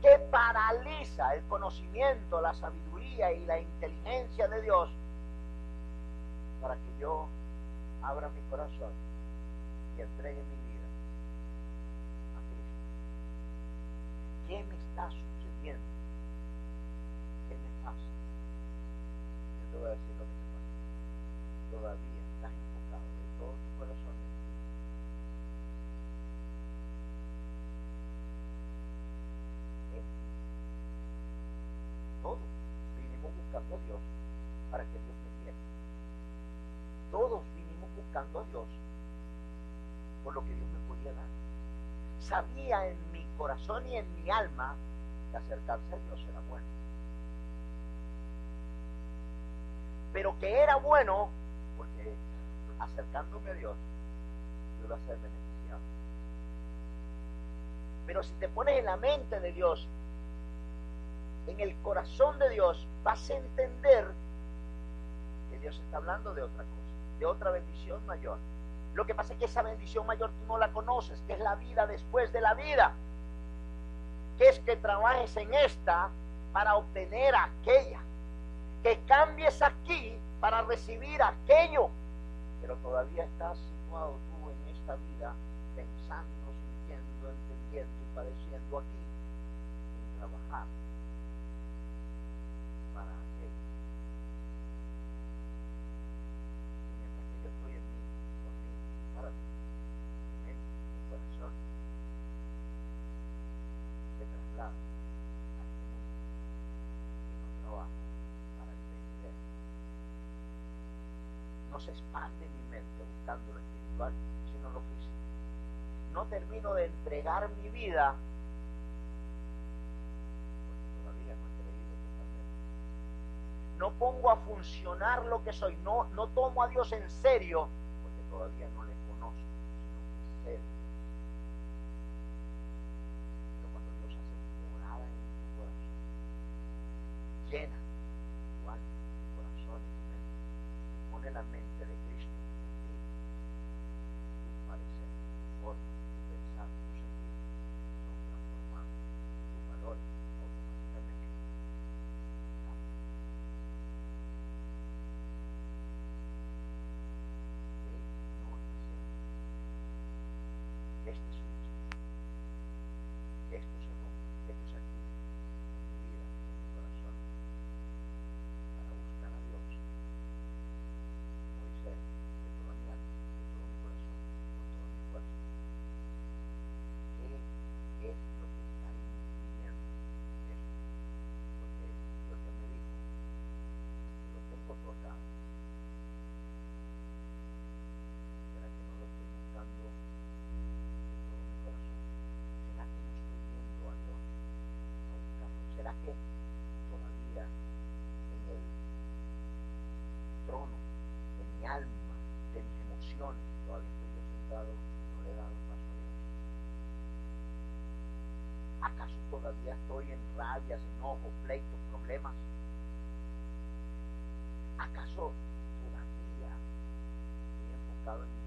¿Qué paraliza el conocimiento, la sabiduría y la inteligencia de Dios para que yo abra mi corazón y entregue mi vida a Cristo? ¿Qué me está sucediendo? ¿Qué me pasa? Yo te voy a decir lo que te pasa. Todavía estás enfocado de todo tu corazón Todos vinimos a Dios para que Dios me diera. Todos vinimos buscando a Dios por lo que Dios me podía dar. Sabía en mi corazón y en mi alma que acercarse a Dios era bueno. Pero que era bueno porque acercándome a Dios, yo iba a ser beneficiado. Pero si te pones en la mente de Dios en el corazón de Dios, vas a entender que Dios está hablando de otra cosa, de otra bendición mayor. Lo que pasa es que esa bendición mayor tú no la conoces, que es la vida después de la vida. Que es que trabajes en esta para obtener aquella. Que cambies aquí para recibir aquello. Pero todavía estás situado tú en esta vida pensando, sintiendo, entendiendo y padeciendo aquí, sin trabajar se expande mi mente buscando lo espiritual, sino lo físico. No termino de entregar mi vida porque todavía no. No pongo a funcionar lo que soy, no, no tomo a Dios en serio porque todavía no le conozco, sino que sé. Pero cuando Dios hace morada en tu corazón, llena. Tu alma, tu corazón y tu mente, pone la mente ¿Acaso todavía estoy en rabias, enojos, pleitos, problemas? ¿Acaso todavía estoy enfocado en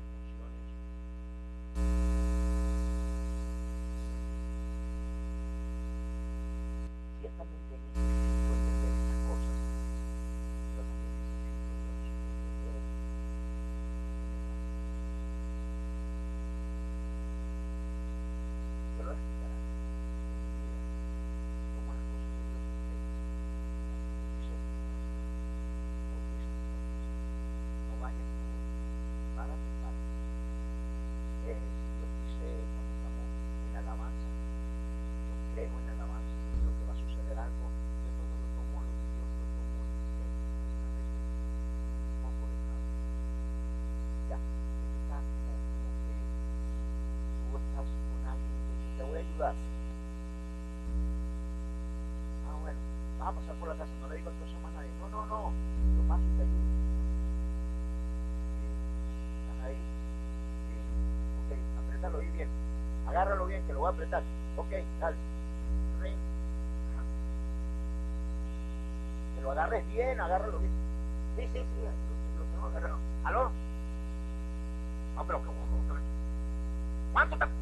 Ah, bueno, vamos a pasar por la casa, no le digo cosas más a nadie. No, no, no, yo paso y te. ¿Están ahí? Sí. Ok, apriétalo ahí bien. Agárralo bien, que lo voy a apretar. Ok, dale. Que lo agarres bien, agárralo bien. Sí, sí, sí, lo, tengo agarrado. ¿Aló? No, pero ¿cuánto te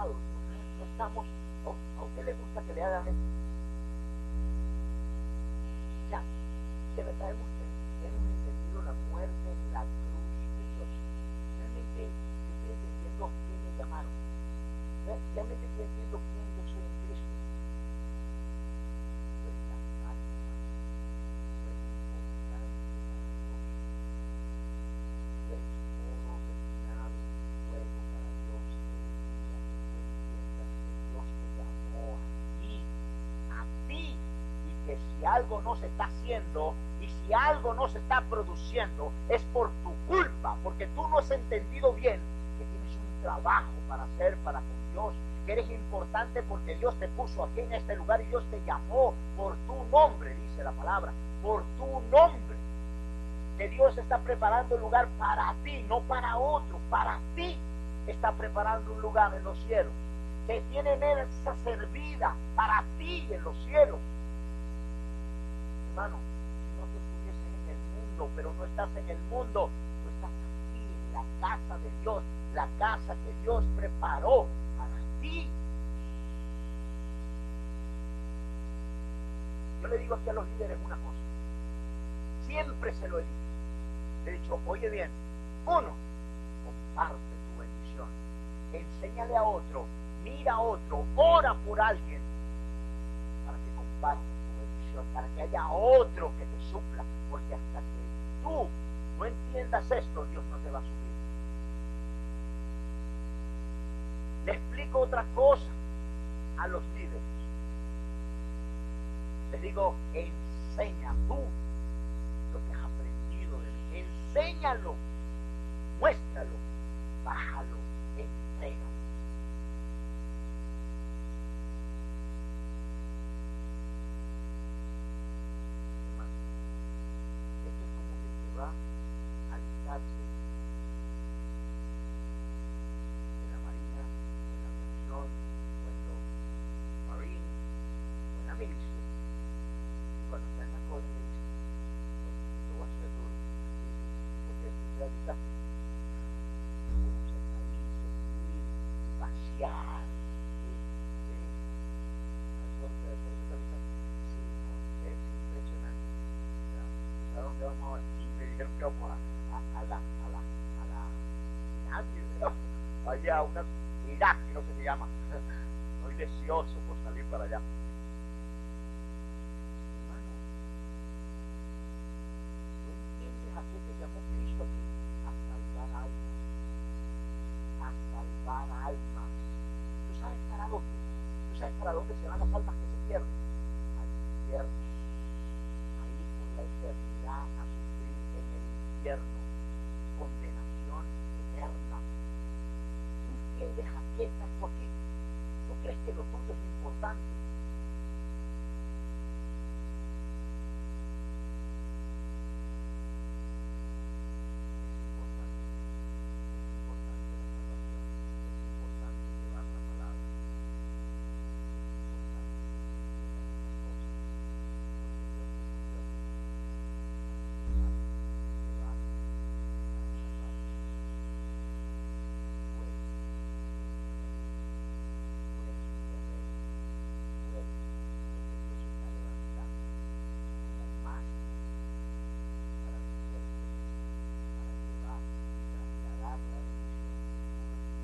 a usted le gusta que le hagan esto. Ya, de verdad hemos, hemos entendido la muerte la cruz de Dios. Realmente estoy entendiendo quién me llamaron. Realmente estoy entendiendo quién yo soy en Cristo. Algo no se está haciendo y si algo no se está produciendo es por tu culpa, porque tú no has entendido bien que tienes un trabajo para hacer para con Dios, que eres importante porque Dios te puso aquí en este lugar y Dios te llamó por tu nombre, dice la palabra, por tu nombre. Que Dios está preparando un lugar para ti, no para otro, para ti está preparando un lugar en los cielos. Que tiene mesa servida para ti en los cielos si no te estuvieses en el mundo, pero no estás en el mundo, tú estás aquí en la casa de Dios, la casa que Dios preparó para ti. Yo le digo aquí a los líderes una cosa, siempre se lo he dicho, he dicho, oye bien, uno, comparte tu bendición, enséñale a otro, mira a otro, ora por alguien para que comparte para que haya otro que te supla, porque hasta que tú no entiendas esto, Dios no te va a subir. Le explico otra cosa a los líderes. Les digo, enseña tú lo que has aprendido de. Enséñalo, muéstralo, bájalo, God. Había una Irak, creo que se llama, muy deseoso por salir para allá. a salvar almas. Sabes para dónde? ¿Tú sabes para dónde se van las almas que se pierden? Al infierno. Ahí por la eternidad a sufrir en el infierno. Condenación eterna. ¿Tú qué estás tú aquí? ¿Tú crees que lo tuyo es importante? Es importante. Es importante la salvación. Es importante llevar la palabra. Es importante que estas cosas. Porque Dios te cambió para llevar, para salvar. Puedes, puedes un guerrero, puedes, porque Dios está levantando como más para vencerte, para llevar y trasladar la bendición de tu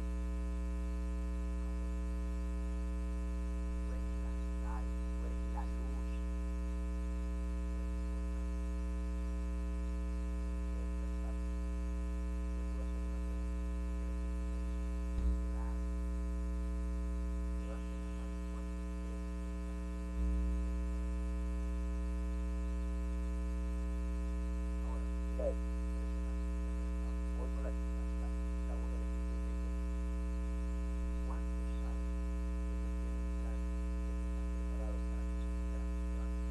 Tú eres la sal, tú eres la luz, tú eres importante. Puedes pensar, yo te voy a hacer una pregunta. Claro. Levante la mano cuando usted Ahora, mira esto, impresionante. Hoy no la la, la voz del Espíritu me dice, ¿cuántos saben que Dios tiene un plan que están preparados para que su mujer se levante?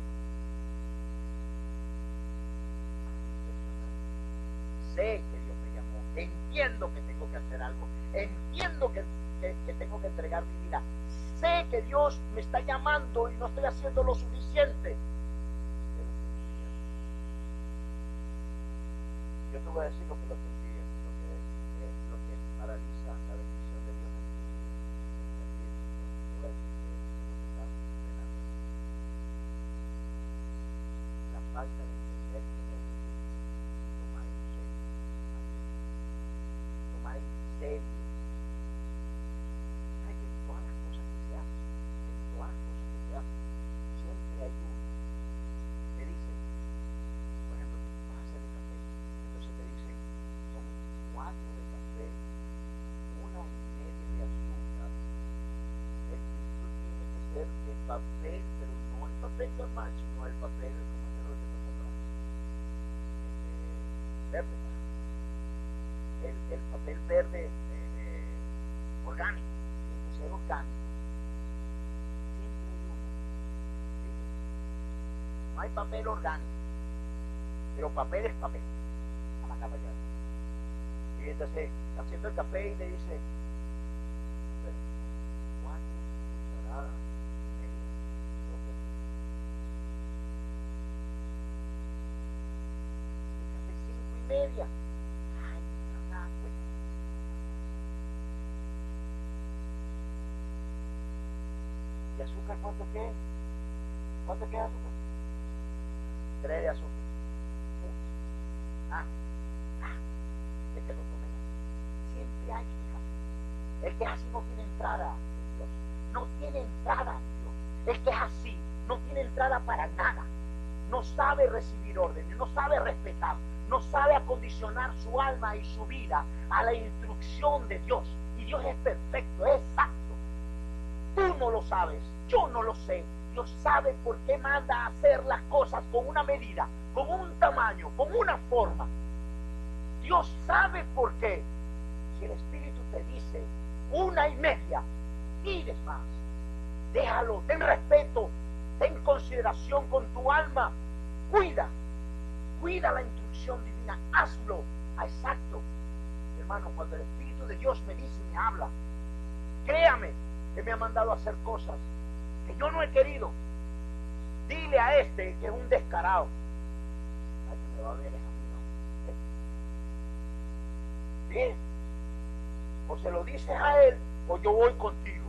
Impresionante. Sé que Dios me llamó, entiendo que tengo que hacer algo, entiendo que, que- que tengo que entregar mi vida, sé que Dios me está llamando y no estoy haciendo lo suficiente. Yo te voy a decir lo que lo que eh, paraliza la bendición de Dios en tu vida. La falta de entender quién es Jesús. Tomar en serio a Jesús. Tomar en serio. ¿Sabes que en todas las cosas que se hacen, en todas las cosas que se hacen, siempre hay uno que dice, por ejemplo, vas a hacer el café. Entonces te dicen, son cuatro de café, una y media de azúcar. El filtro tiene que ser de papel, pero no el papel normal, sino el papel, como se lo comprando. Este, verde. El, el papel verde eh, orgánico, tiene que ser orgánico. Siempre hay uno. ¿sí? No hay papel orgánico, pero papel es papel. A la. Y entonces haciendo el café y le dice, "Pero, cuatro cucharadas y media de azúcar". El café cinco y media. Ay, mamá, pues. ¿Y azúcar cuánto qué? ¿Cuánto queda azúcar? Tres de azúcar. Ah, ah, de que lo tomen. Siempre hay así. El que es así no tiene entrada en Dios. No tiene entrada en Dios. El que es así no tiene entrada para nada. No sabe recibir órdenes, no sabe respetar, no sabe acondicionar su alma y su vida a la instrucción de Dios. Y Dios es perfecto, es exacto. Tú no lo sabes, yo no lo sé. Dios sabe por qué manda a hacer las cosas con una medida, con un tamaño, con una forma. Dios sabe por qué. Si el Espíritu te dice una y media, pides más. Déjalo, ten respeto, ten consideración con tu alma. Cuida, cuida la hazlo a exacto. Hermano, cuando el Espíritu de Dios me dice y me habla, créame que me ha mandado a hacer cosas que yo no he querido. Dile a este que es un descarado. Me a ver es a mí, ¿no? ¿Sí? O se lo dices a él o yo voy contigo.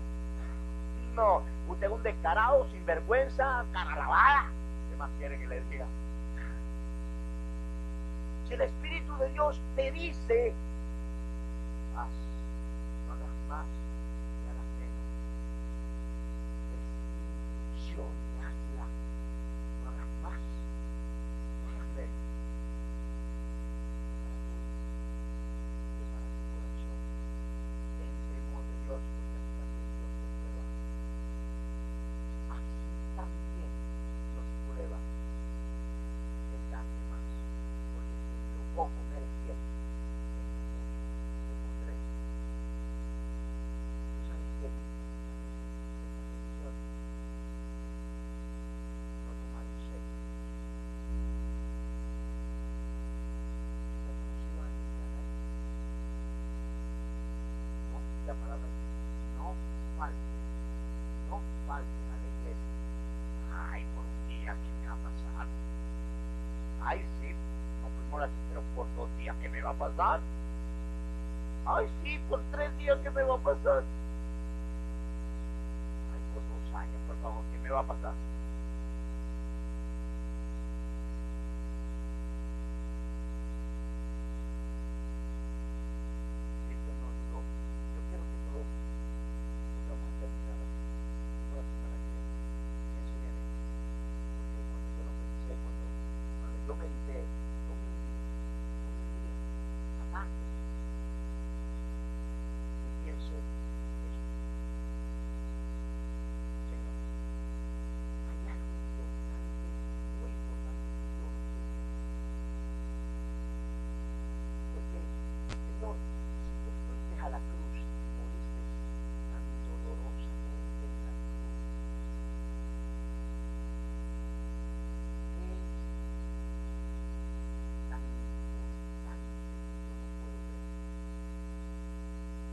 No, usted es un descarado, sinvergüenza, cara lavada. ¿Qué más quiere que le diga? Si el Espíritu de Dios te dice conferenciante. A palavra não faz. pasar. Ay, sí, por tres días que me va a pasar.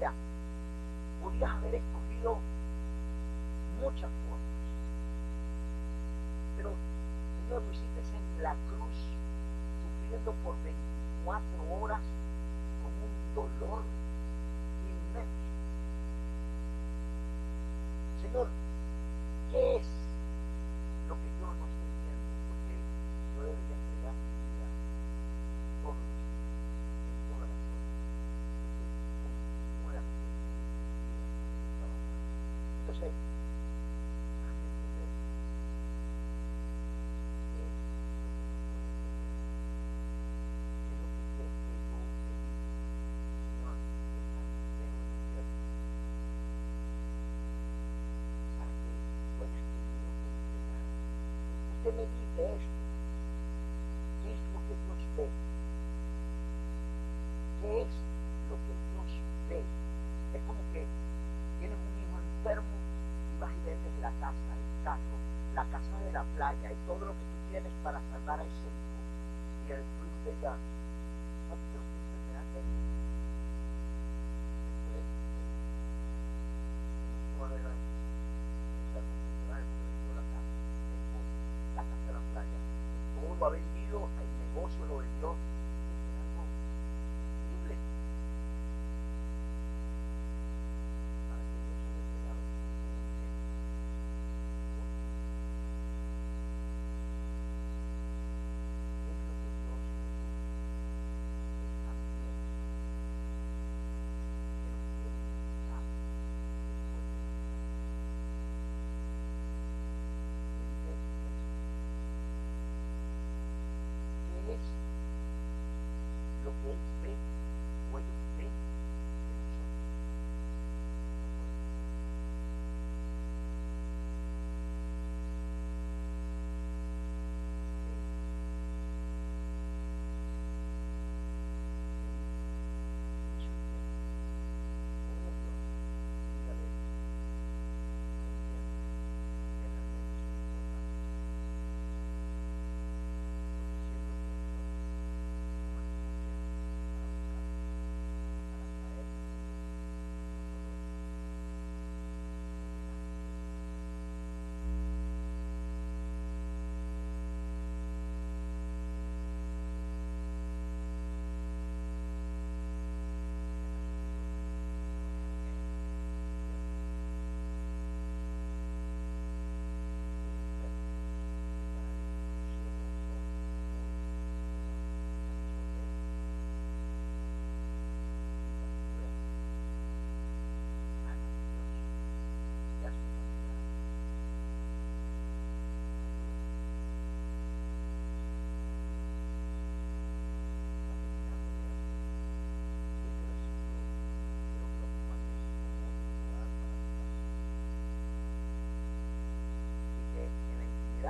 vida, podías haber escogido muchas cosas. Pero, Señor, lo hiciste en la cruz, sufriendo por 24 horas con un dolor inmenso. Señor, ¿qué es? qué es lo que Dios ve, qué es lo que Dios ve. Es como que tienes un hijo enfermo y vas y vendes la casa, el carro, la casa de la playa y todo lo que tú tienes para salvar a ese hijo y el club de llanto Oxford or in York.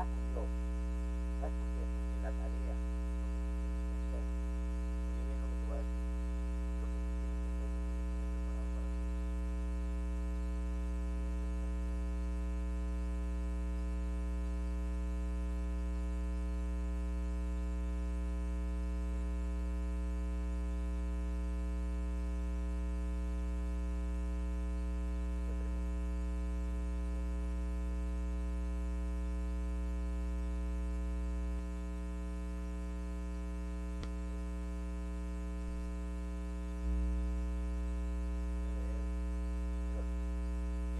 Intimidad con Dios. ¿Sabes por qué? Porque la tarea, lo que tú tienes que hacer, oye bien lo que te voy a decir, lo que tú tienes que hacer, lo que tienes que preparar para ti. Te pregunto,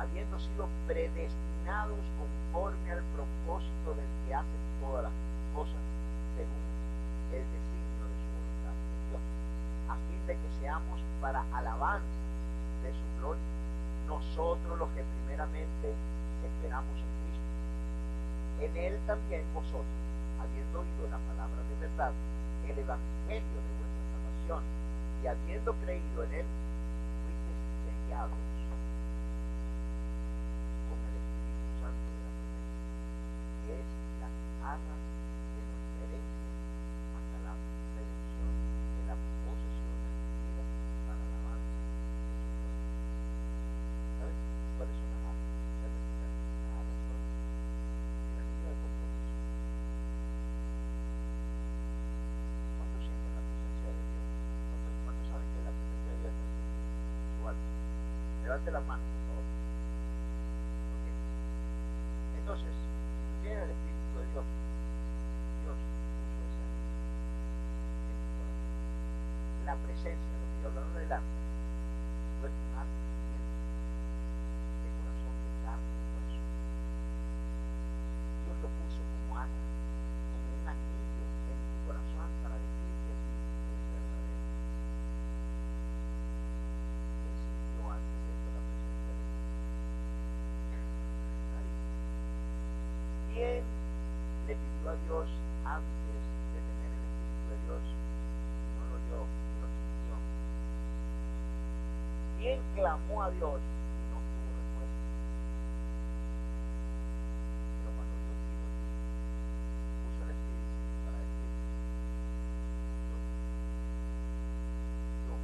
habiendo sido predestinados conforme al propósito del que hace todas las cosas según el designio de su voluntad de Dios, a fin de que seamos para alabanza de su gloria, nosotros los que primeramente esperamos en Cristo. En él también vosotros, habiendo oído la palabra de verdad, el evangelio de vuestra salvación, y habiendo creído en él, fuisteis con el Espíritu Santo de la promesa, que es la arra de nuestra herencia hasta la redención de la posesión adquirida para la alabanza de su gloria. ¿Sabes cuáles son las arras? ¿Sabes qué son? Las arras son el anillo de compromiso. ¿Cuántos sienten la presencia de Dios? ¿Cuántos, cuántos saben que la presencia de Dios está en su alma? Levante la mano, por favor. Ok. Entonces, si tú tienes el Espíritu de Dios, Dios puso anillo en tu corazón. La presencia, lo que yo hablaba del arca, fue un arca viviente, de corazón, de carne, de hueso. Dios lo puso como arca, como un anillo en tu corazón para decirte a ti que es verdadero. Que existió antes de esto la presencia de Dios. Nadie. ¿Quién le pidió a Dios antes de tener el Espíritu de Dios y no lo oyó y lo sintió? ¿Quién clamó a Dios y no tuvo respuesta? Pero cuando Dios vino a ti, puso el Espíritu para decir, yo, yo,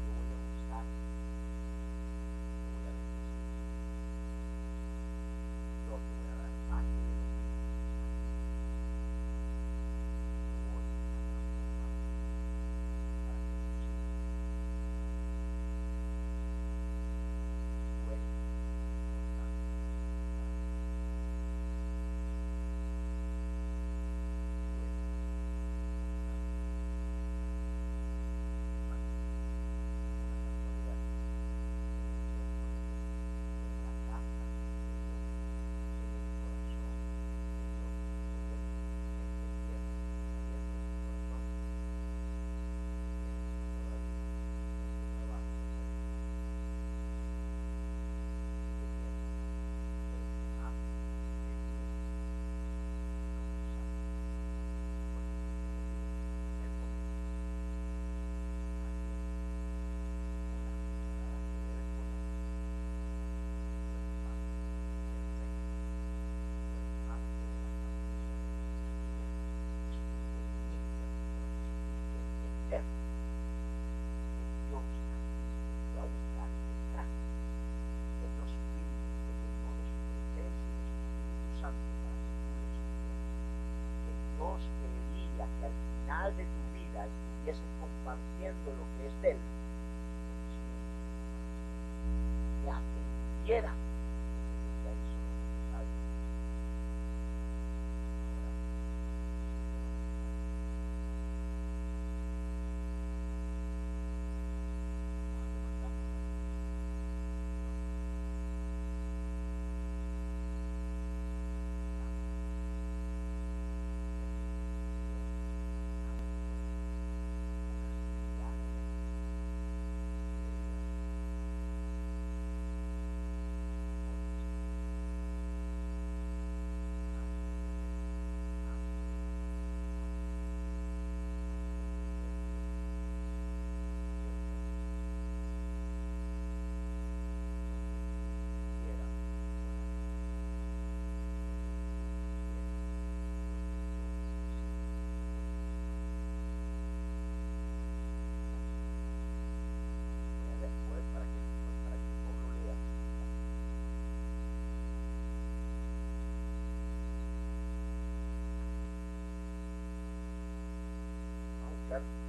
yo voy a usar, yo voy a bendecir, yo te voy a dar parte de lo mío, yo voy a transformar para que funcione. Tú eres importante para mí. Tú eres importante. Hermano, una casualidad. En la casa de Dios, en el corazón de Dios, ¿ok? Entendiendo, sabiendo en tu corazón, tienes todavía este trabajo que hacer. ¿Qué tienes? Pero has venido a usar, porque tú no tienes el dominio, más bien una cucharada que debes poner fue parte del reino, fue parte de la camisa de tu sufrimiento, estuviste limpiando, estuviste eterno, que Dios a ti te va a buscar detrás de los espíritus que llenó de su presencia y de su Espíritu Santo para que tú le sirvieras. Que Dios quería que al final de tu vida estuvieses compartiendo lo que es de Él, que aprendiera que ya hizo lo necesario. Ahora, hiciste lo necesario. Vamos a levantarnos. Que la.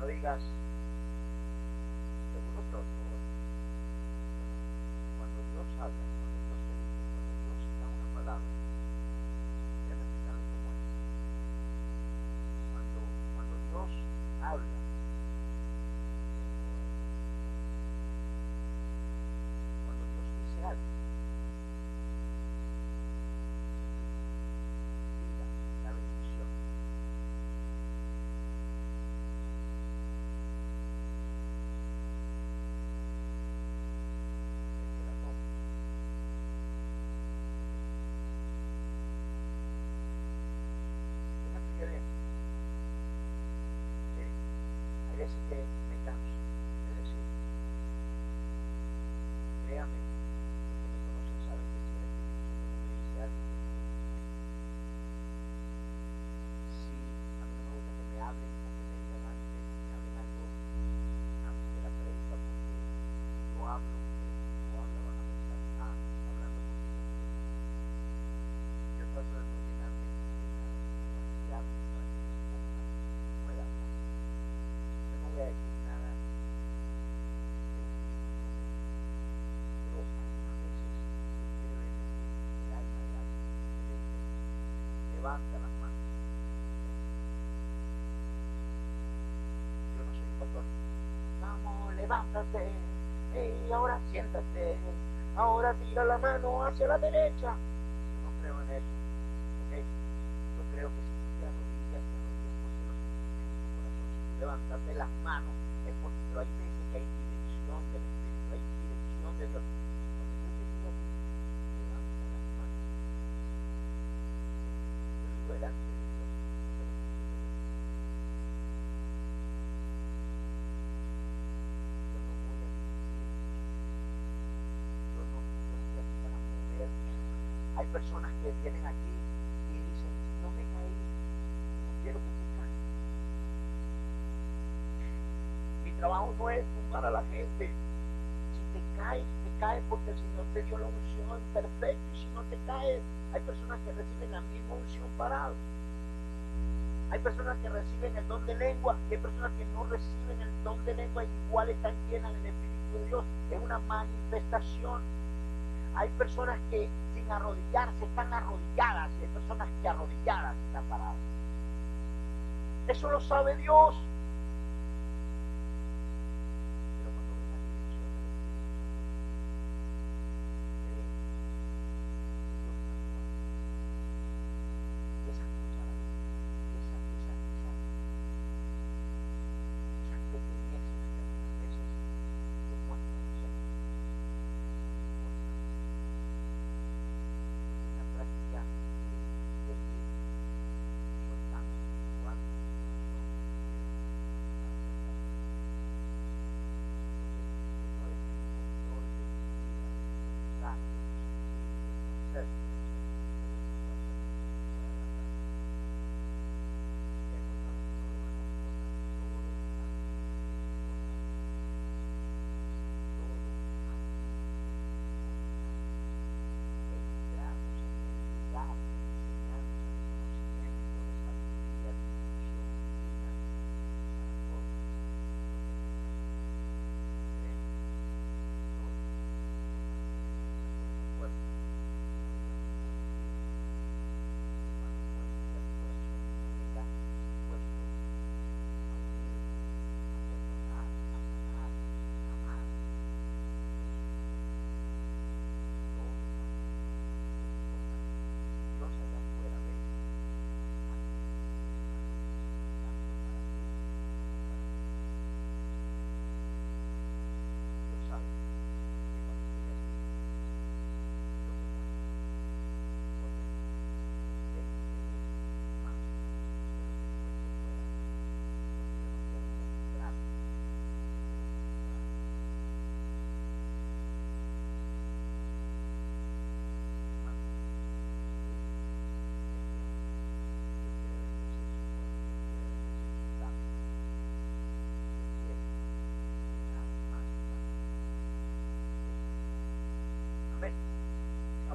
No digas seguro otro. Cuando Dios habla, cuando Dios te dice, cuando Dios da una palabra, habla. Cuando Dios dice algo, diga la bendición. El que la toma. Déjame que bien. Hay veces que me canso de decir, créame, los que me conocen saben que si el Espíritu Santo me dice algo, si a mí no me gusta que me hablen o que me digan antes, que me hablen algo antes de la prensa, porque yo hablo, yo hablo, van a pensar, ah, está hablando conmigo. Yo trato de no llenarme demasiado para que mi esposa pueda hablar voy a decir nada pero algunas veces se quiere ver el alma de alguien le dice levanta las manos yo no soy pastor vamos levántate y ahora siéntate ahora tira la mano hacia la derecha yo no creo en eso ¿ok? yo creo que si te arrodillas te arrodillas porque lo sientes en tu corazón si tú levantas las manos es porque hay veces que hay dirección del Espíritu, hay dirección de Dios. Cuando yo te digo a ti, levanta las manos. Yo digo delante de Dios. Yo no voy a dirigir Yo no, estoy aquí para mover. Hay personas que vienen aquí y dicen, no me caí, no quiero que te caigas trabajo no es tumbar a la gente. Caes porque el Señor te dio la unción perfecta. Y si no te caes, hay personas que reciben la misma unción parado. Hay personas que reciben el don de lengua y hay personas que no reciben el don de lengua igual están llenas del Espíritu de Dios. Es una manifestación. Hay personas que sin arrodillarse están arrodilladas y hay personas que arrodilladas están paradas. Eso lo sabe Dios.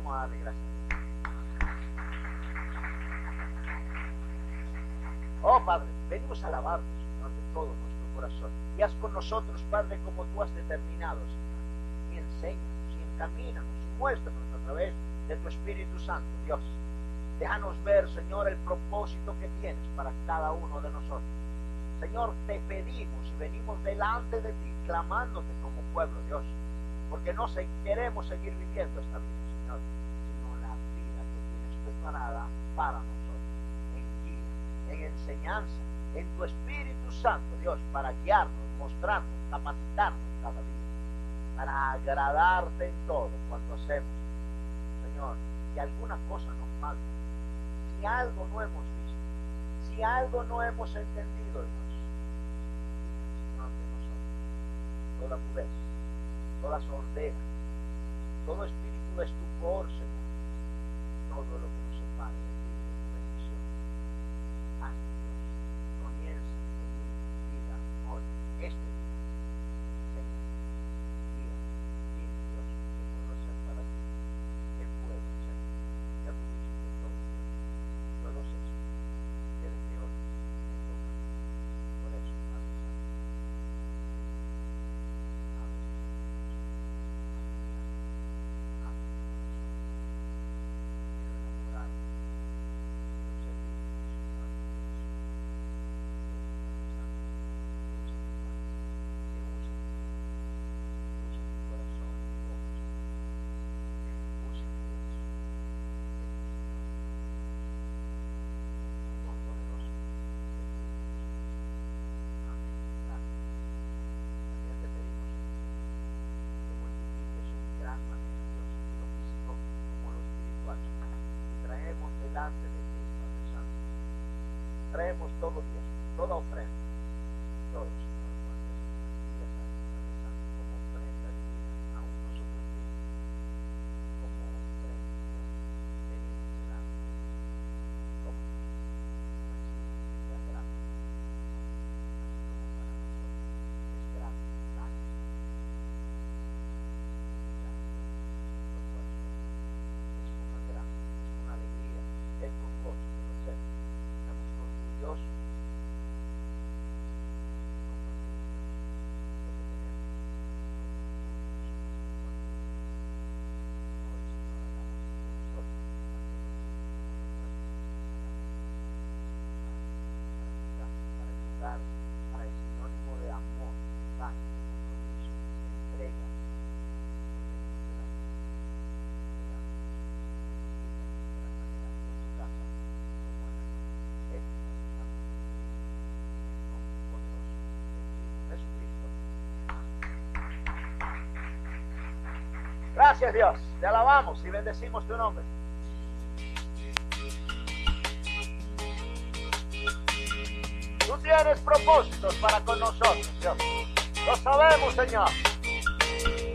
Vamos a darle gracias. Oh Padre, venimos a alabarte, Señor, de todo nuestro corazón. Y haz con nosotros, Padre, como tú has determinado, Señor. Y enséñanos, y encamínanos, y muéstranos a través de tu Espíritu Santo, Dios. Déjanos ver, Señor, el propósito que tienes para cada uno de nosotros. Señor, te pedimos y venimos delante de ti, clamándote como pueblo, Dios, porque no queremos seguir viviendo esta vida, Señor, sino la vida que tienes preparada para nosotros, en guía, en enseñanza, en tu Espíritu Santo, Dios, para guiarnos, mostrarnos, capacitarnos cada día, para agradarte en todo cuando hacemos, Señor, que alguna cosa nos falta, si algo no hemos visto, si algo no hemos entendido, Dios, toda pureza, toda sordera, todo espíritu de estupor, Señor, todo lo que nos separe de ti, de tu bendición. Haz Dios, comienza en mi vida hoy, este día. Señor, guía, dime Dios, que puedo hacer para ti, que puedo hacer. Ya tú dijiste todo, Dios, yo lo sé, que desde hoy me toca. Por eso, Padre Santo. También te pedimos que multipliques en gran manera Dios, lo físico como lo espiritual. Y traemos delante de. Traemos todo Dios, toda ofrenda, Gracias Dios, te alabamos y bendecimos tu nombre. Tú tienes propósitos para con nosotros, Dios. Lo sabemos, Señor.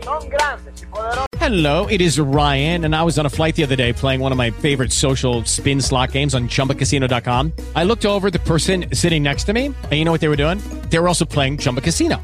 Son grandes y poderosos. Hello, it is Ryan, and I was on a flight the other day playing one of my favorite social spin slot games on chumbacasino.com. I looked over the person sitting next to me, and you know what they were doing? They were also playing Chumba Casino.